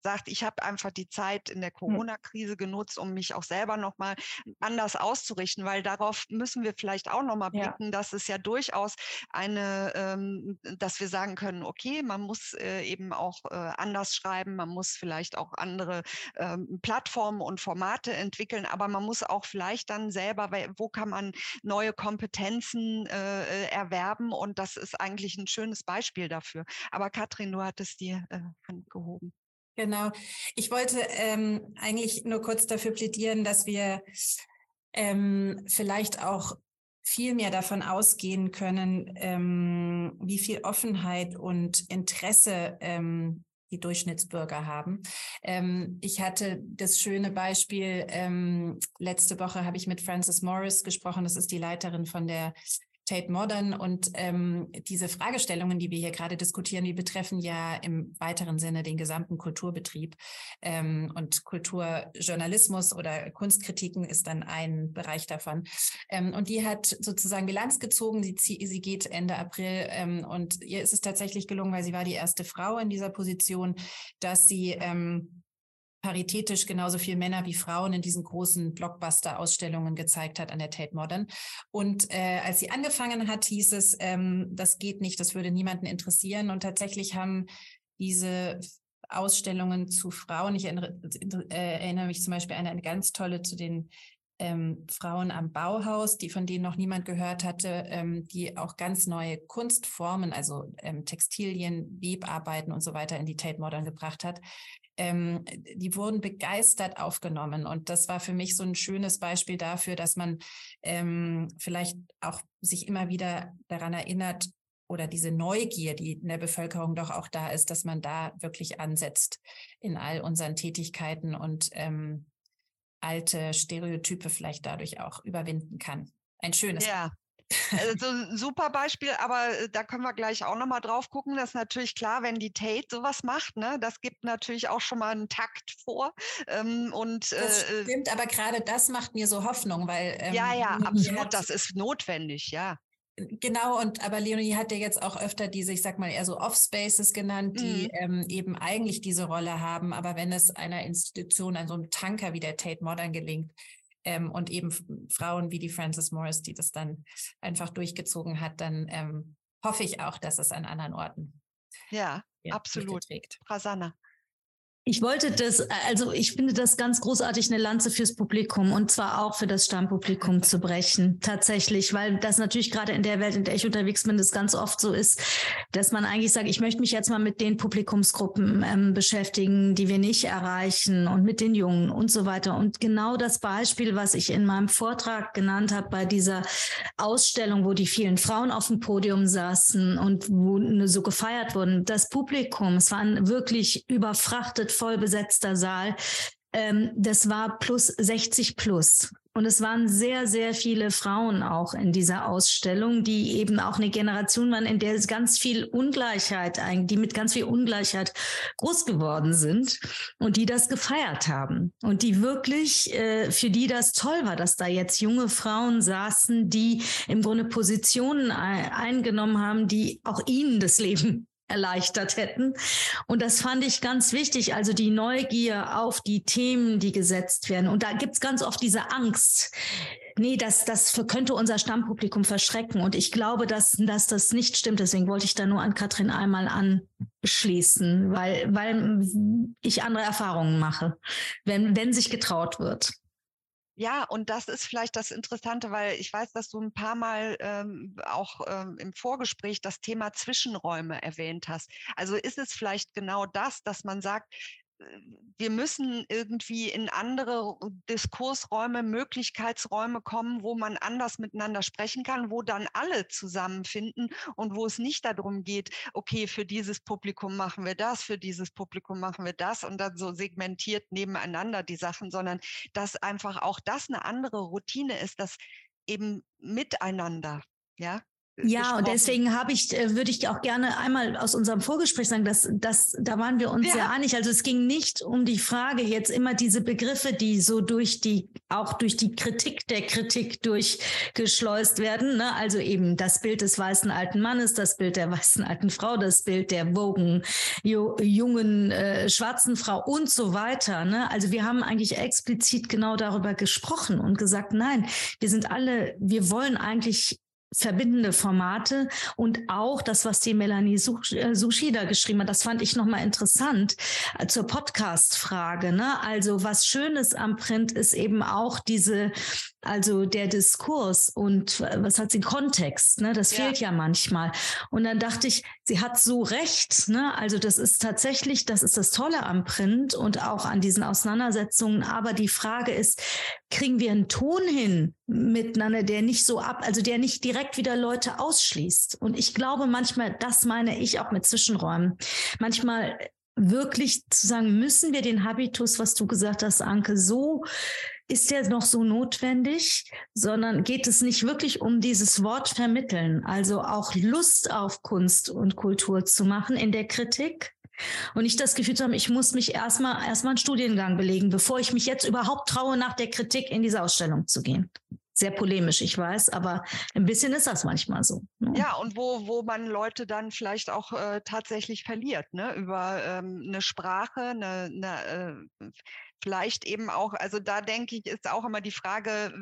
sagt, ich habe einfach die Zeit in der hm. Corona-Krise genutzt, um mich auch selber nochmal anders auszurichten, weil darauf müssen wir vielleicht auch nochmal blicken, ja. dass es ja durchaus eine, ähm, dass wir sagen können, okay, man muss äh, eben auch äh, anders schreiben, man muss vielleicht auch andere ähm, Plattformen und Formate entwickeln, aber man muss auch vielleicht dann selber, wo kann man neue Kompetenzen äh, erwerben und das ist eigentlich ein schönes Beispiel dafür. Aber Katrin, du hattest die äh, Hand gehoben. Genau. Ich wollte ähm, eigentlich nur kurz dafür plädieren, dass wir ähm, vielleicht auch viel mehr davon ausgehen können, ähm, wie viel Offenheit und Interesse ähm, die Durchschnittsbürger haben. Ähm, ich hatte das schöne Beispiel, ähm, letzte Woche habe ich mit Frances Morris gesprochen, das ist die Leiterin von der Tate Modern und ähm, diese Fragestellungen, die wir hier gerade diskutieren, die betreffen ja im weiteren Sinne den gesamten Kulturbetrieb ähm, und Kulturjournalismus oder Kunstkritiken ist dann ein Bereich davon. Ähm, und die hat sozusagen Bilanz gezogen. Sie, sie geht Ende April ähm, und ihr ist es tatsächlich gelungen, weil sie war die erste Frau in dieser Position, dass sie ähm, paritätisch genauso viel Männer wie Frauen in diesen großen Blockbuster-Ausstellungen gezeigt hat an der Tate Modern. Und äh, als sie angefangen hat, hieß es, ähm, das geht nicht, das würde niemanden interessieren. Und tatsächlich haben diese Ausstellungen zu Frauen, ich erinnere, äh, erinnere mich zum Beispiel an eine ganz tolle zu den ähm, Frauen am Bauhaus, die von denen noch niemand gehört hatte, ähm, die auch ganz neue Kunstformen, also ähm, Textilien, Webarbeiten und so weiter in die Tate Modern gebracht hat. Ähm, die wurden begeistert aufgenommen. Und das war für mich so ein schönes Beispiel dafür, dass man ähm, vielleicht auch sich immer wieder daran erinnert, oder diese Neugier, die in der Bevölkerung doch auch da ist, dass man da wirklich ansetzt in all unseren Tätigkeiten und ähm, alte Stereotype vielleicht dadurch auch überwinden kann. Ein schönes. Ja. <laughs> Also super Beispiel, aber äh, da können wir gleich auch nochmal drauf gucken. Das ist natürlich klar, wenn die Tate sowas macht, ne, das gibt natürlich auch schon mal einen Takt vor. Ähm, und, das äh, stimmt, aber gerade das macht mir so Hoffnung, weil. Ähm, ja, ja, absolut, das ist notwendig, ja. Genau, und aber Leonie hat ja jetzt auch öfter diese, ich sag mal, eher so Off-Spaces genannt, die mhm. ähm, eben eigentlich diese Rolle haben. Aber wenn es einer Institution, an so einem Tanker wie der Tate Modern gelingt, ähm, und eben Frauen wie die Frances Morris, die das dann einfach durchgezogen hat, dann ähm, hoffe ich auch, dass es an anderen Orten. Ja, absolut. Prasanna. Ich wollte das, also ich finde das ganz großartig, eine Lanze fürs Publikum und zwar auch für das Stammpublikum zu brechen, tatsächlich, weil das natürlich gerade in der Welt, in der ich unterwegs bin, das ganz oft so ist, dass man eigentlich sagt, ich möchte mich jetzt mal mit den Publikumsgruppen ähm, beschäftigen, die wir nicht erreichen und mit den Jungen und so weiter. Und genau das Beispiel, was ich in meinem Vortrag genannt habe bei dieser Ausstellung, wo die vielen Frauen auf dem Podium saßen und wo so gefeiert wurden, das Publikum, es waren wirklich überfrachtet voll besetzter Saal. Ähm, das war plus 60 plus. Und es waren sehr, sehr viele Frauen auch in dieser Ausstellung, die eben auch eine Generation waren, in der es ganz viel Ungleichheit, die mit ganz viel Ungleichheit groß geworden sind und die das gefeiert haben. Und die wirklich, äh, für die das toll war, dass da jetzt junge Frauen saßen, die im Grunde Positionen eingenommen haben, die auch ihnen das Leben erleichtert hätten. Und das fand ich ganz wichtig, also die Neugier auf die Themen, die gesetzt werden. Und da gibt's ganz oft diese Angst. Nee, das, das könnte unser Stammpublikum verschrecken. Und ich glaube, dass, dass das nicht stimmt. Deswegen wollte ich da nur an Katrin einmal anschließen, weil, weil ich andere Erfahrungen mache, wenn, wenn sich getraut wird. Ja, und das ist vielleicht das Interessante, weil ich weiß, dass du ein paar Mal ähm, auch ähm, im Vorgespräch das Thema Zwischenräume erwähnt hast. Also ist es vielleicht genau das, dass man sagt, wir müssen irgendwie in andere Diskursräume, Möglichkeitsräume kommen, wo man anders miteinander sprechen kann, wo dann alle zusammenfinden und wo es nicht darum geht, okay, für dieses Publikum machen wir das, für dieses Publikum machen wir das und dann so segmentiert nebeneinander die Sachen, sondern dass einfach auch das eine andere Routine ist, das eben miteinander, ja, ja, und deswegen habe ich, äh, würde ich auch gerne einmal aus unserem Vorgespräch sagen, dass, dass da waren wir uns ja. sehr einig. Also es ging nicht um die Frage jetzt immer diese Begriffe, die so durch die, auch durch die Kritik der Kritik durchgeschleust werden. Ne? Also eben das Bild des weißen alten Mannes, das Bild der weißen alten Frau, das Bild der wogen jungen äh, schwarzen Frau und so weiter. Ne? Also wir haben eigentlich explizit genau darüber gesprochen und gesagt, nein, wir sind alle, wir wollen eigentlich verbindende Formate und auch das, was die Melanie äh, Sushi da geschrieben hat, das fand ich nochmal interessant äh, zur Podcast-Frage. Ne? Also was Schönes am Print ist eben auch diese also der Diskurs und was hat sie Kontext, ne? Das ja. fehlt ja manchmal. Und dann dachte ich, sie hat so recht, ne? Also das ist tatsächlich, das ist das Tolle am Print und auch an diesen Auseinandersetzungen. Aber die Frage ist, kriegen wir einen Ton hin miteinander, der nicht so ab, also der nicht direkt wieder Leute ausschließt? Und ich glaube manchmal, das meine ich auch mit Zwischenräumen. Manchmal wirklich zu sagen, müssen wir den Habitus, was du gesagt hast, Anke, so ist der noch so notwendig, sondern geht es nicht wirklich um dieses Wort vermitteln, also auch Lust auf Kunst und Kultur zu machen in der Kritik? Und nicht das Gefühl zu haben, ich muss mich erstmal erstmal einen Studiengang belegen, bevor ich mich jetzt überhaupt traue, nach der Kritik in diese Ausstellung zu gehen sehr polemisch, ich weiß, aber ein bisschen ist das manchmal so. Ne? Ja, und wo, wo man Leute dann vielleicht auch äh, tatsächlich verliert, ne? über ähm, eine Sprache, eine, eine äh, vielleicht eben auch, also da denke ich, ist auch immer die Frage,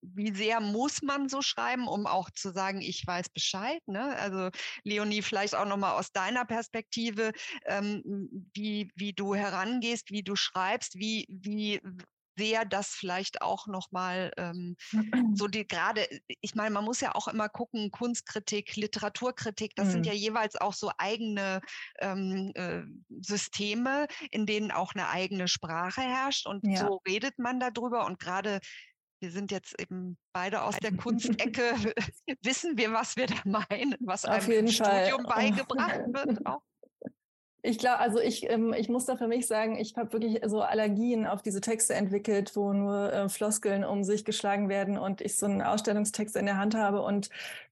wie sehr muss man so schreiben, um auch zu sagen, ich weiß Bescheid. Ne? Also Leonie, vielleicht auch nochmal aus deiner Perspektive, ähm, wie, wie du herangehst, wie du schreibst, wie, wie sehr das vielleicht auch nochmal ähm, so <clears throat> die gerade, ich meine, man muss ja auch immer gucken, Kunstkritik, Literaturkritik, das mhm. sind ja jeweils auch so eigene ähm, äh, Systeme, in denen auch eine eigene Sprache herrscht und ja. so redet man darüber und gerade wir sind jetzt eben beide aus der <laughs> Kunstecke, wissen wir, was wir da meinen, was Auf einem im Studium <laughs> beigebracht wird auch. Ich glaube, also ich, ähm, ich muss da für mich sagen, ich habe wirklich so Allergien auf diese Texte entwickelt, wo nur äh, Floskeln um sich geschlagen werden und ich so einen Ausstellungstext in der Hand habe und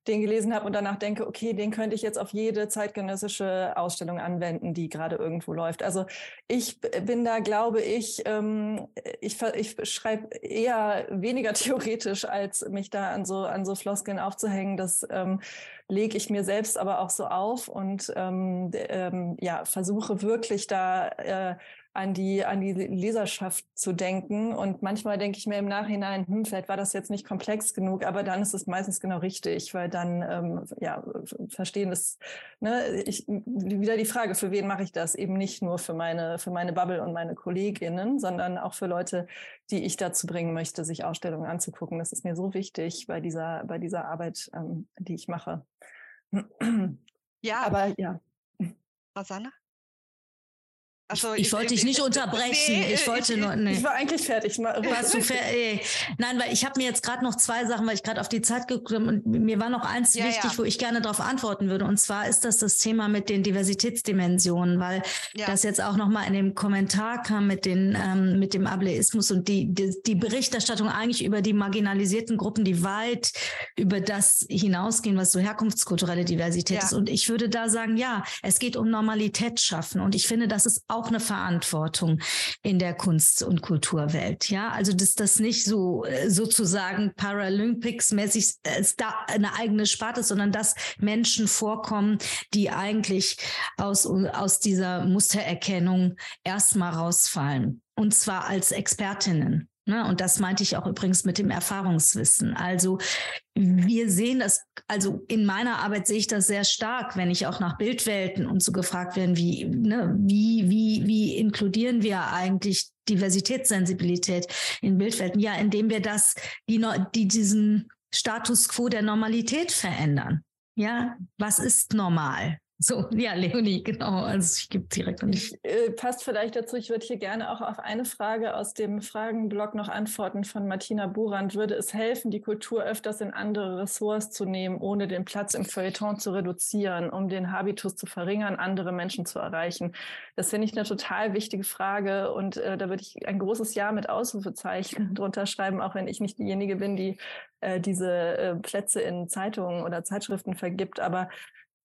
den gelesen habe und danach denke, okay, den könnte ich jetzt auf jede zeitgenössische Ausstellung anwenden, die gerade irgendwo läuft. Also ich bin da, glaube ich, ähm, ich, ich schreibe eher weniger <laughs> theoretisch, als mich da an so, an so Floskeln aufzuhängen. Das ähm, lege ich mir selbst aber auch so auf und ähm, ähm, ja, versuche wirklich da äh, an die, an die Leserschaft zu denken. Und manchmal denke ich mir im Nachhinein, hm, vielleicht war das jetzt nicht komplex genug, aber dann ist es meistens genau richtig, weil dann, ähm, ja, verstehen das, ne, ich, wieder die Frage, für wen mache ich das? Eben nicht nur für meine, für meine Bubble und meine KollegInnen, sondern auch für Leute, die ich dazu bringen möchte, sich Ausstellungen anzugucken. Das ist mir so wichtig bei dieser, bei dieser Arbeit, ähm, die ich mache. <clears throat> Ja. Aber ja. Rosanna? Also, ich, ich wollte dich nicht unterbrechen. Nee, ich wollte nur. Nee. Ich war eigentlich fertig. Warst du fertig? Nein, weil ich habe mir jetzt gerade noch zwei Sachen, weil ich gerade auf die Zeit gekommen und mir war noch eins ja, wichtig, ja. wo ich gerne darauf antworten würde. Und zwar ist das das Thema mit den Diversitätsdimensionen, weil ja. das jetzt auch noch mal in dem Kommentar kam mit den ähm, mit dem Ableismus und die, die die Berichterstattung eigentlich über die marginalisierten Gruppen, die weit über das hinausgehen, was so herkunftskulturelle Diversität ist. Und ich würde da sagen, ja, es geht um Normalität schaffen. Und ich finde, das ist auch auch eine Verantwortung in der Kunst- und Kulturwelt. Ja, also dass das nicht so äh, sozusagen Paralympics-mäßig äh, eine eigene Sparte ist, sondern dass Menschen vorkommen, die eigentlich aus, aus dieser Mustererkennung erstmal rausfallen. Und zwar als Expertinnen. Ne? Und das meinte ich auch übrigens mit dem Erfahrungswissen. Also wir sehen das, also in meiner Arbeit sehe ich das sehr stark, wenn ich auch nach Bildwelten und so gefragt werden, wie, ne, wie, wie, wie inkludieren wir eigentlich Diversitätssensibilität in Bildwelten? Ja, indem wir das, die, die diesen Status quo der Normalität verändern. Ja, was ist normal? So, <laughs> ja, Leonie, genau. Also ich gebe direkt an dich. Äh, passt vielleicht dazu, ich würde hier gerne auch auf eine Frage aus dem Fragenblock noch antworten von Martina Burand. Würde es helfen, die Kultur öfters in andere Ressorts zu nehmen, ohne den Platz im Feuilleton zu reduzieren, um den Habitus zu verringern, andere Menschen zu erreichen? Das finde ich eine total wichtige Frage und äh, da würde ich ein großes Ja mit Ausrufezeichen <laughs> drunter schreiben, auch wenn ich nicht diejenige bin, die äh, diese äh, Plätze in Zeitungen oder Zeitschriften vergibt. Aber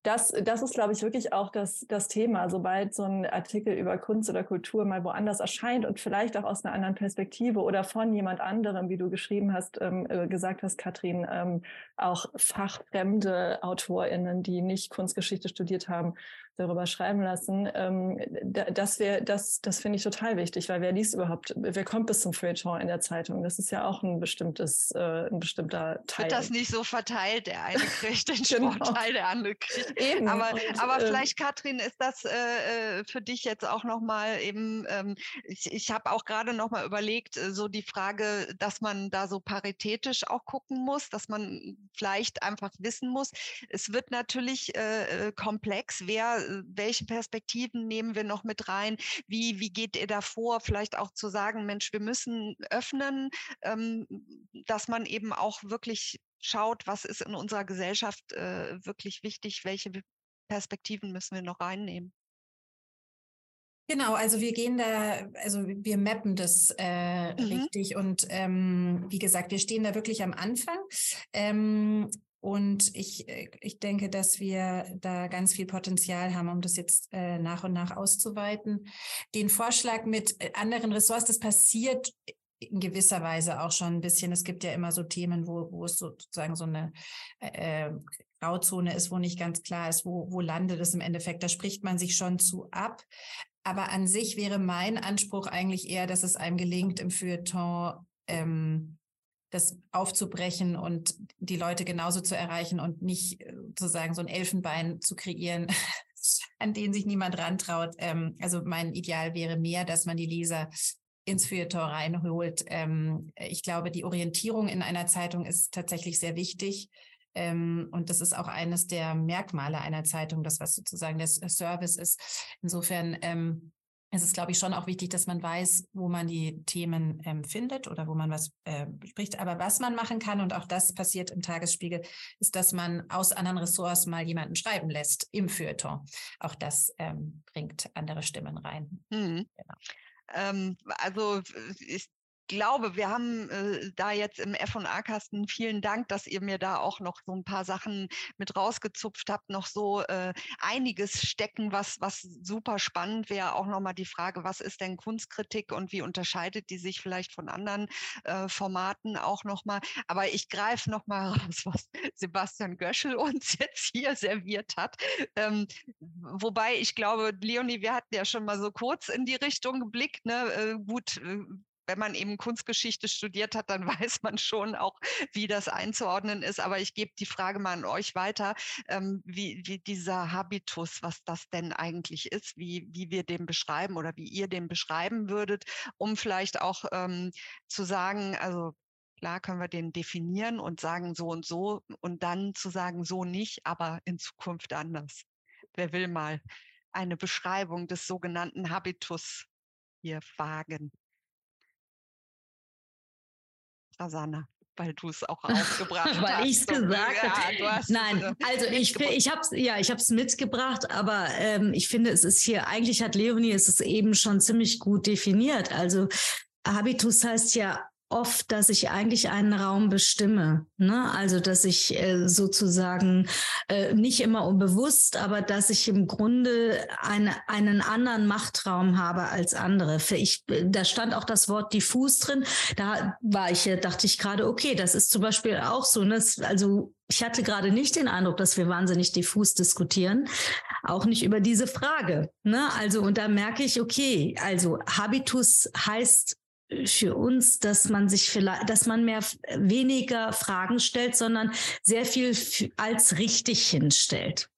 das, das ist, glaube ich, wirklich auch das, das Thema. Sobald so ein Artikel über Kunst oder Kultur mal woanders erscheint und vielleicht auch aus einer anderen Perspektive oder von jemand anderem, wie du geschrieben hast, ähm, äh, gesagt hast, Katrin, ähm, auch fachfremde AutorInnen, die nicht Kunstgeschichte studiert haben, darüber schreiben lassen. Ähm, das wäre, das, das finde ich total wichtig, weil wer liest überhaupt, wer kommt bis zum Feuilleton in der Zeitung? Das ist ja auch ein bestimmtes, äh, ein bestimmter Teil. Wird das nicht so verteilt, der eine kriegt den <laughs> genau. Sportteil, der andere kriegt. Eben. Aber, und, aber äh, vielleicht, Katrin, ist das äh, äh, für dich jetzt auch nochmal eben, ähm, ich, ich habe auch gerade nochmal überlegt, äh, so die Frage, dass man da so paritätisch auch gucken muss, dass man vielleicht einfach wissen muss. Es wird natürlich äh, komplex, wer äh, welche Perspektiven nehmen wir noch mit rein? Wie, wie geht ihr davor? Vielleicht auch zu sagen, Mensch, wir müssen öffnen, ähm, dass man eben auch wirklich schaut, was ist in unserer Gesellschaft äh, wirklich wichtig, welche Perspektiven müssen wir noch reinnehmen? Genau, also wir gehen da, also wir mappen das äh, mhm. richtig und ähm, wie gesagt, wir stehen da wirklich am Anfang. Ähm, und ich, äh, ich denke, dass wir da ganz viel Potenzial haben, um das jetzt äh, nach und nach auszuweiten. Den Vorschlag mit äh, anderen Ressorts, das passiert in gewisser Weise auch schon ein bisschen. Es gibt ja immer so Themen, wo, wo es sozusagen so eine äh, Grauzone ist, wo nicht ganz klar ist, wo, wo landet es im Endeffekt. Da spricht man sich schon zu ab. Aber an sich wäre mein Anspruch eigentlich eher, dass es einem gelingt, im Feuilleton ähm, das aufzubrechen und die Leute genauso zu erreichen und nicht äh, sozusagen so ein Elfenbein zu kreieren, <laughs> an den sich niemand rantraut. Ähm, also mein Ideal wäre mehr, dass man die Leser ins Feuilleton reinholt. Ähm, ich glaube, die Orientierung in einer Zeitung ist tatsächlich sehr wichtig. Ähm, und das ist auch eines der Merkmale einer Zeitung, das was sozusagen der Service ist. Insofern es ist, glaube ich, schon auch wichtig, dass man weiß, wo man die Themen ähm, findet oder wo man was äh, spricht. Aber was man machen kann, und auch das passiert im Tagesspiegel, ist, dass man aus anderen Ressorts mal jemanden schreiben lässt im Feuilleton. Auch das ähm, bringt andere Stimmen rein. Mhm. Genau. Ähm, also ich glaube, wir haben äh, da jetzt im F&A-Kasten vielen Dank, dass ihr mir da auch noch so ein paar Sachen mit rausgezupft habt, noch so äh, einiges stecken, was, was super spannend wäre. Auch nochmal die Frage, was ist denn Kunstkritik und wie unterscheidet die sich vielleicht von anderen äh, Formaten auch nochmal. Aber ich greife nochmal <laughs> raus, was Sebastian Göschel uns <laughs> jetzt hier serviert hat. Ähm, wobei ich glaube, Leonie, wir hatten ja schon mal so kurz in die Richtung geblickt. Ne? Äh, gut, äh, wenn man eben Kunstgeschichte studiert hat, dann <laughs> weiß man schon auch, wie das einzuordnen ist. Aber ich gebe die Frage mal an euch weiter, ähm, wie, wie dieser Habitus, was das denn eigentlich ist, wie, wie wir den beschreiben oder wie ihr den beschreiben würdet, um vielleicht auch ähm, zu sagen, also Klar können wir den definieren und sagen so und so und dann zu sagen so nicht, aber in Zukunft anders. Wer will mal eine Beschreibung des sogenannten Habitus hier wagen? Rasanna weil du es auch <laughs> aufgebracht hast. weil ich es gesagt habe. Ja, Nein, also ich, ich habe es ja, ich habe es mitgebracht, aber ähm, ich finde, es ist hier eigentlich hat Leonie es ist eben schon ziemlich gut definiert. Also Habitus heißt ja oft, dass ich eigentlich einen Raum bestimme. Ne? Also, dass ich äh, sozusagen äh, nicht immer unbewusst, aber dass ich im Grunde eine, einen anderen Machtraum habe als andere. Ich, da stand auch das Wort diffus drin. Da war ich, dachte ich gerade, okay, das ist zum Beispiel auch so. Ne? Also, ich hatte gerade nicht den Eindruck, dass wir wahnsinnig diffus diskutieren, auch nicht über diese Frage. Ne? Also, und da merke ich, okay, also Habitus heißt für uns, dass man sich vielleicht, dass man mehr weniger Fragen stellt, sondern sehr viel als richtig hinstellt.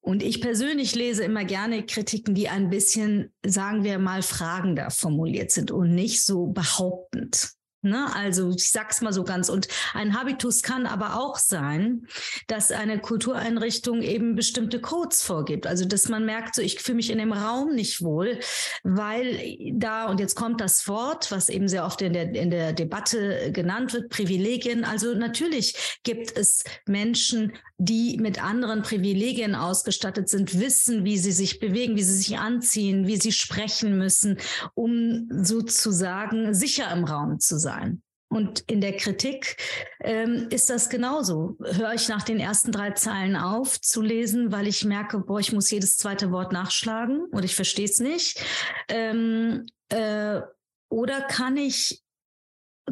Und ich persönlich lese immer gerne Kritiken, die ein bisschen, sagen wir mal, fragender formuliert sind und nicht so behauptend. Ne? Also ich sag's mal so ganz. Und ein Habitus kann aber auch sein, dass eine Kultureinrichtung eben bestimmte Codes vorgibt. Also dass man merkt, so ich fühle mich in dem Raum nicht wohl, weil da und jetzt kommt das Wort, was eben sehr oft in der in der Debatte genannt wird, Privilegien. Also natürlich gibt es Menschen, die mit anderen Privilegien ausgestattet sind, wissen, wie sie sich bewegen, wie sie sich anziehen, wie sie sprechen müssen, um sozusagen sicher im Raum zu sein. Und in der Kritik ähm, ist das genauso. Höre ich nach den ersten drei Zeilen auf zu lesen, weil ich merke, boah, ich muss jedes zweite Wort nachschlagen oder ich verstehe es nicht. Ähm, äh, oder kann ich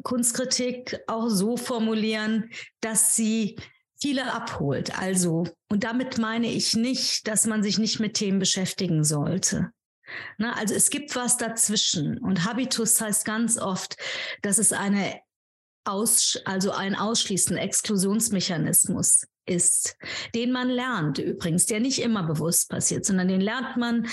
Kunstkritik auch so formulieren, dass sie viele abholt. Also, und damit meine ich nicht, dass man sich nicht mit Themen beschäftigen sollte. Na, also es gibt was dazwischen. Und Habitus heißt ganz oft, dass es eine Aus, also ein Ausschließen, Exklusionsmechanismus ist, den man lernt übrigens, der nicht immer bewusst passiert, sondern den lernt man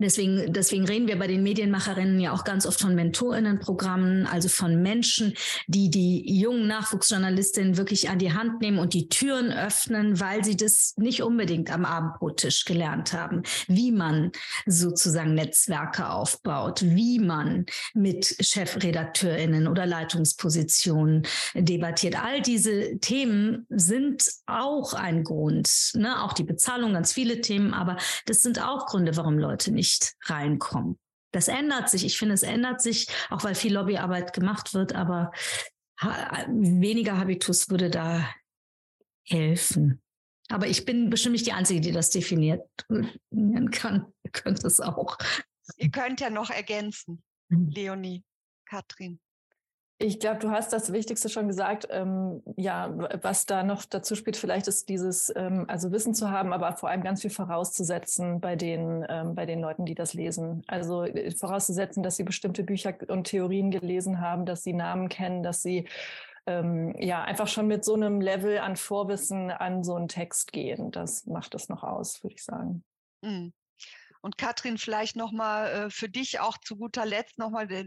Deswegen, deswegen reden wir bei den Medienmacherinnen ja auch ganz oft von Mentorinnenprogrammen, also von Menschen, die die jungen Nachwuchsjournalistinnen wirklich an die Hand nehmen und die Türen öffnen, weil sie das nicht unbedingt am Abendbrottisch gelernt haben, wie man sozusagen Netzwerke aufbaut, wie man mit Chefredakteurinnen oder Leitungspositionen debattiert. All diese Themen sind auch ein Grund, ne? auch die Bezahlung, ganz viele Themen, aber das sind auch Gründe, warum Leute nicht nicht reinkommen. Das ändert sich. Ich finde, es ändert sich, auch weil viel Lobbyarbeit gemacht wird, aber weniger Habitus würde da helfen. Aber ich bin bestimmt nicht die Einzige, die das definiert kann. Ihr könnt es auch. Ihr könnt ja noch ergänzen, mhm. Leonie, Katrin. Ich glaube, du hast das Wichtigste schon gesagt. Ähm, ja, was da noch dazu spielt, vielleicht ist dieses, ähm, also Wissen zu haben, aber vor allem ganz viel vorauszusetzen bei den, ähm, bei den Leuten, die das lesen. Also äh, vorauszusetzen, dass sie bestimmte Bücher und Theorien gelesen haben, dass sie Namen kennen, dass sie ähm, ja einfach schon mit so einem Level an Vorwissen an so einen Text gehen. Das macht es noch aus, würde ich sagen. Mhm. Und Katrin, vielleicht nochmal äh, für dich auch zu guter Letzt nochmal, äh,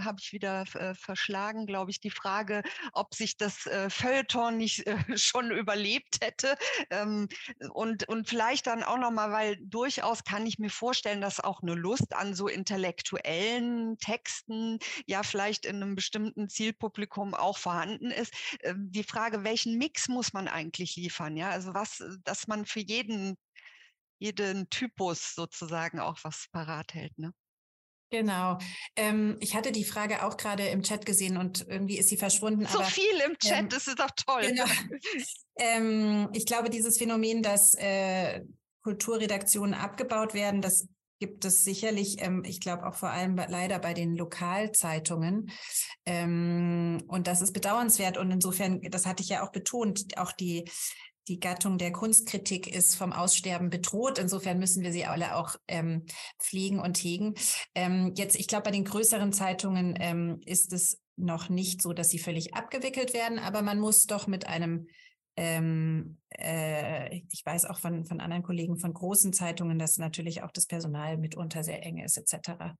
habe ich wieder äh, verschlagen, glaube ich, die Frage, ob sich das äh, Feuilleton nicht äh, <laughs> schon überlebt hätte. Ähm, und, und vielleicht dann auch nochmal, weil durchaus kann ich mir vorstellen, dass auch eine Lust an so intellektuellen Texten ja vielleicht in einem bestimmten Zielpublikum auch vorhanden ist. Ähm, die Frage, welchen Mix muss man eigentlich liefern? Ja, also was, dass man für jeden jeden Typus sozusagen auch was parat hält. Ne? Genau. Ähm, ich hatte die Frage auch gerade im Chat gesehen und irgendwie ist sie verschwunden. So aber, viel im Chat, ähm, das ist doch toll. Genau. Ähm, ich glaube, dieses Phänomen, dass äh, Kulturredaktionen abgebaut werden, das gibt es sicherlich, ähm, ich glaube auch vor allem leider bei den Lokalzeitungen. Ähm, und das ist bedauernswert. Und insofern, das hatte ich ja auch betont, auch die die Gattung der Kunstkritik ist vom Aussterben bedroht. Insofern müssen wir sie alle auch ähm, pflegen und hegen. Ähm, jetzt, ich glaube, bei den größeren Zeitungen ähm, ist es noch nicht so, dass sie völlig abgewickelt werden, aber man muss doch mit einem ähm, äh, ich weiß auch von, von anderen Kollegen von großen Zeitungen, dass natürlich auch das Personal mitunter sehr eng ist, etc.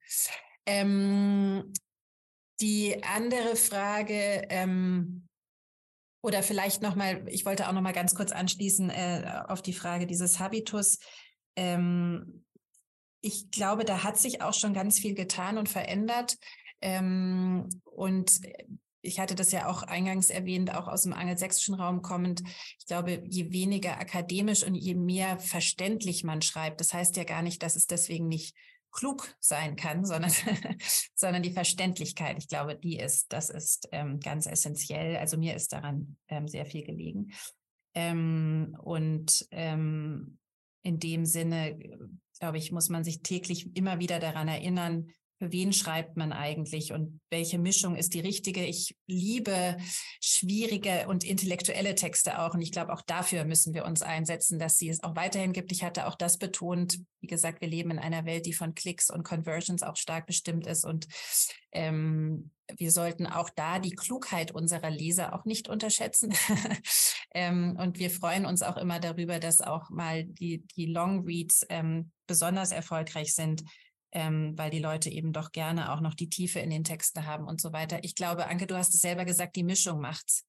Ähm, die andere Frage, ähm, oder vielleicht nochmal, ich wollte auch nochmal ganz kurz anschließen äh, auf die Frage dieses Habitus. Ähm, ich glaube, da hat sich auch schon ganz viel getan und verändert. Ähm, und ich hatte das ja auch eingangs erwähnt, auch aus dem angelsächsischen Raum kommend. Ich glaube, je weniger akademisch und je mehr verständlich man schreibt, das heißt ja gar nicht, dass es deswegen nicht klug sein kann, sondern, <laughs> sondern die Verständlichkeit. Ich glaube, die ist, das ist ähm, ganz essentiell. Also mir ist daran ähm, sehr viel gelegen. Ähm, und ähm, in dem Sinne, glaube ich, muss man sich täglich immer wieder daran erinnern, wen schreibt man eigentlich und welche Mischung ist die richtige? Ich liebe schwierige und intellektuelle Texte auch. Und ich glaube, auch dafür müssen wir uns einsetzen, dass sie es auch weiterhin gibt. Ich hatte auch das betont. Wie gesagt, wir leben in einer Welt, die von Klicks und Conversions auch stark bestimmt ist. Und ähm, wir sollten auch da die Klugheit unserer Leser auch nicht unterschätzen. <laughs> ähm, und wir freuen uns auch immer darüber, dass auch mal die, die Long Reads ähm, besonders erfolgreich sind ähm, weil die Leute eben doch gerne auch noch die Tiefe in den Texten haben und so weiter. Ich glaube, Anke, du hast es selber gesagt, die Mischung macht's.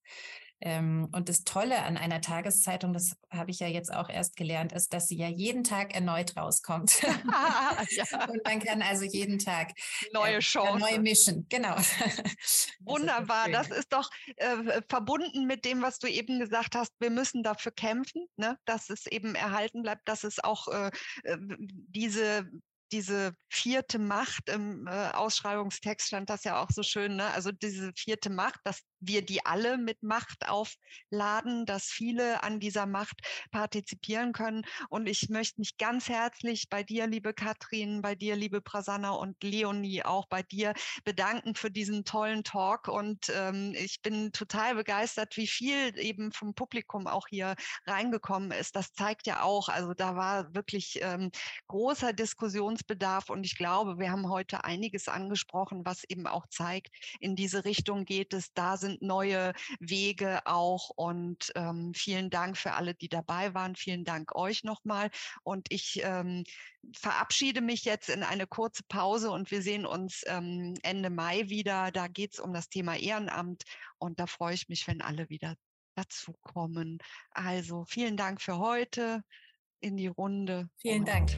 Ähm, und das Tolle an einer Tageszeitung, das habe ich ja jetzt auch erst gelernt, ist, dass sie ja jeden Tag erneut rauskommt. <laughs> ja. <laughs> Und man kann also jeden Tag neue äh, Chance, neue mischen. Genau. <laughs> Wunderbar. Das ist doch äh, verbunden mit dem, was du eben gesagt hast. Wir müssen dafür kämpfen, ne? dass es eben erhalten bleibt, dass es auch äh, äh diese diese vierte Macht im äh, Ausschreibungstext stand das ja auch so schön, ne? Also diese vierte Macht, dass wir die alle mit Macht aufladen, dass viele an dieser Macht partizipieren können. Und ich möchte mich ganz herzlich bei dir, liebe Katrin, bei dir, liebe Prasanna und Leonie, auch bei dir bedanken für diesen tollen Talk. Und ähm, ich bin total begeistert, wie viel eben vom Publikum auch hier reingekommen ist. Das zeigt ja auch, also da war wirklich ähm, großer Diskussionsbedarf. Und ich glaube, wir haben heute einiges angesprochen, was eben auch zeigt, in diese Richtung geht es. Da sind neue Wege auch. Und ähm, vielen Dank für alle, die dabei waren. Vielen Dank euch nochmal. Und ich ähm, verabschiede mich jetzt in eine kurze Pause und wir sehen uns ähm, Ende Mai wieder. Da geht es um das Thema Ehrenamt und da freue ich mich, wenn alle wieder dazukommen. Also vielen Dank für heute in die Runde. Vielen Dank.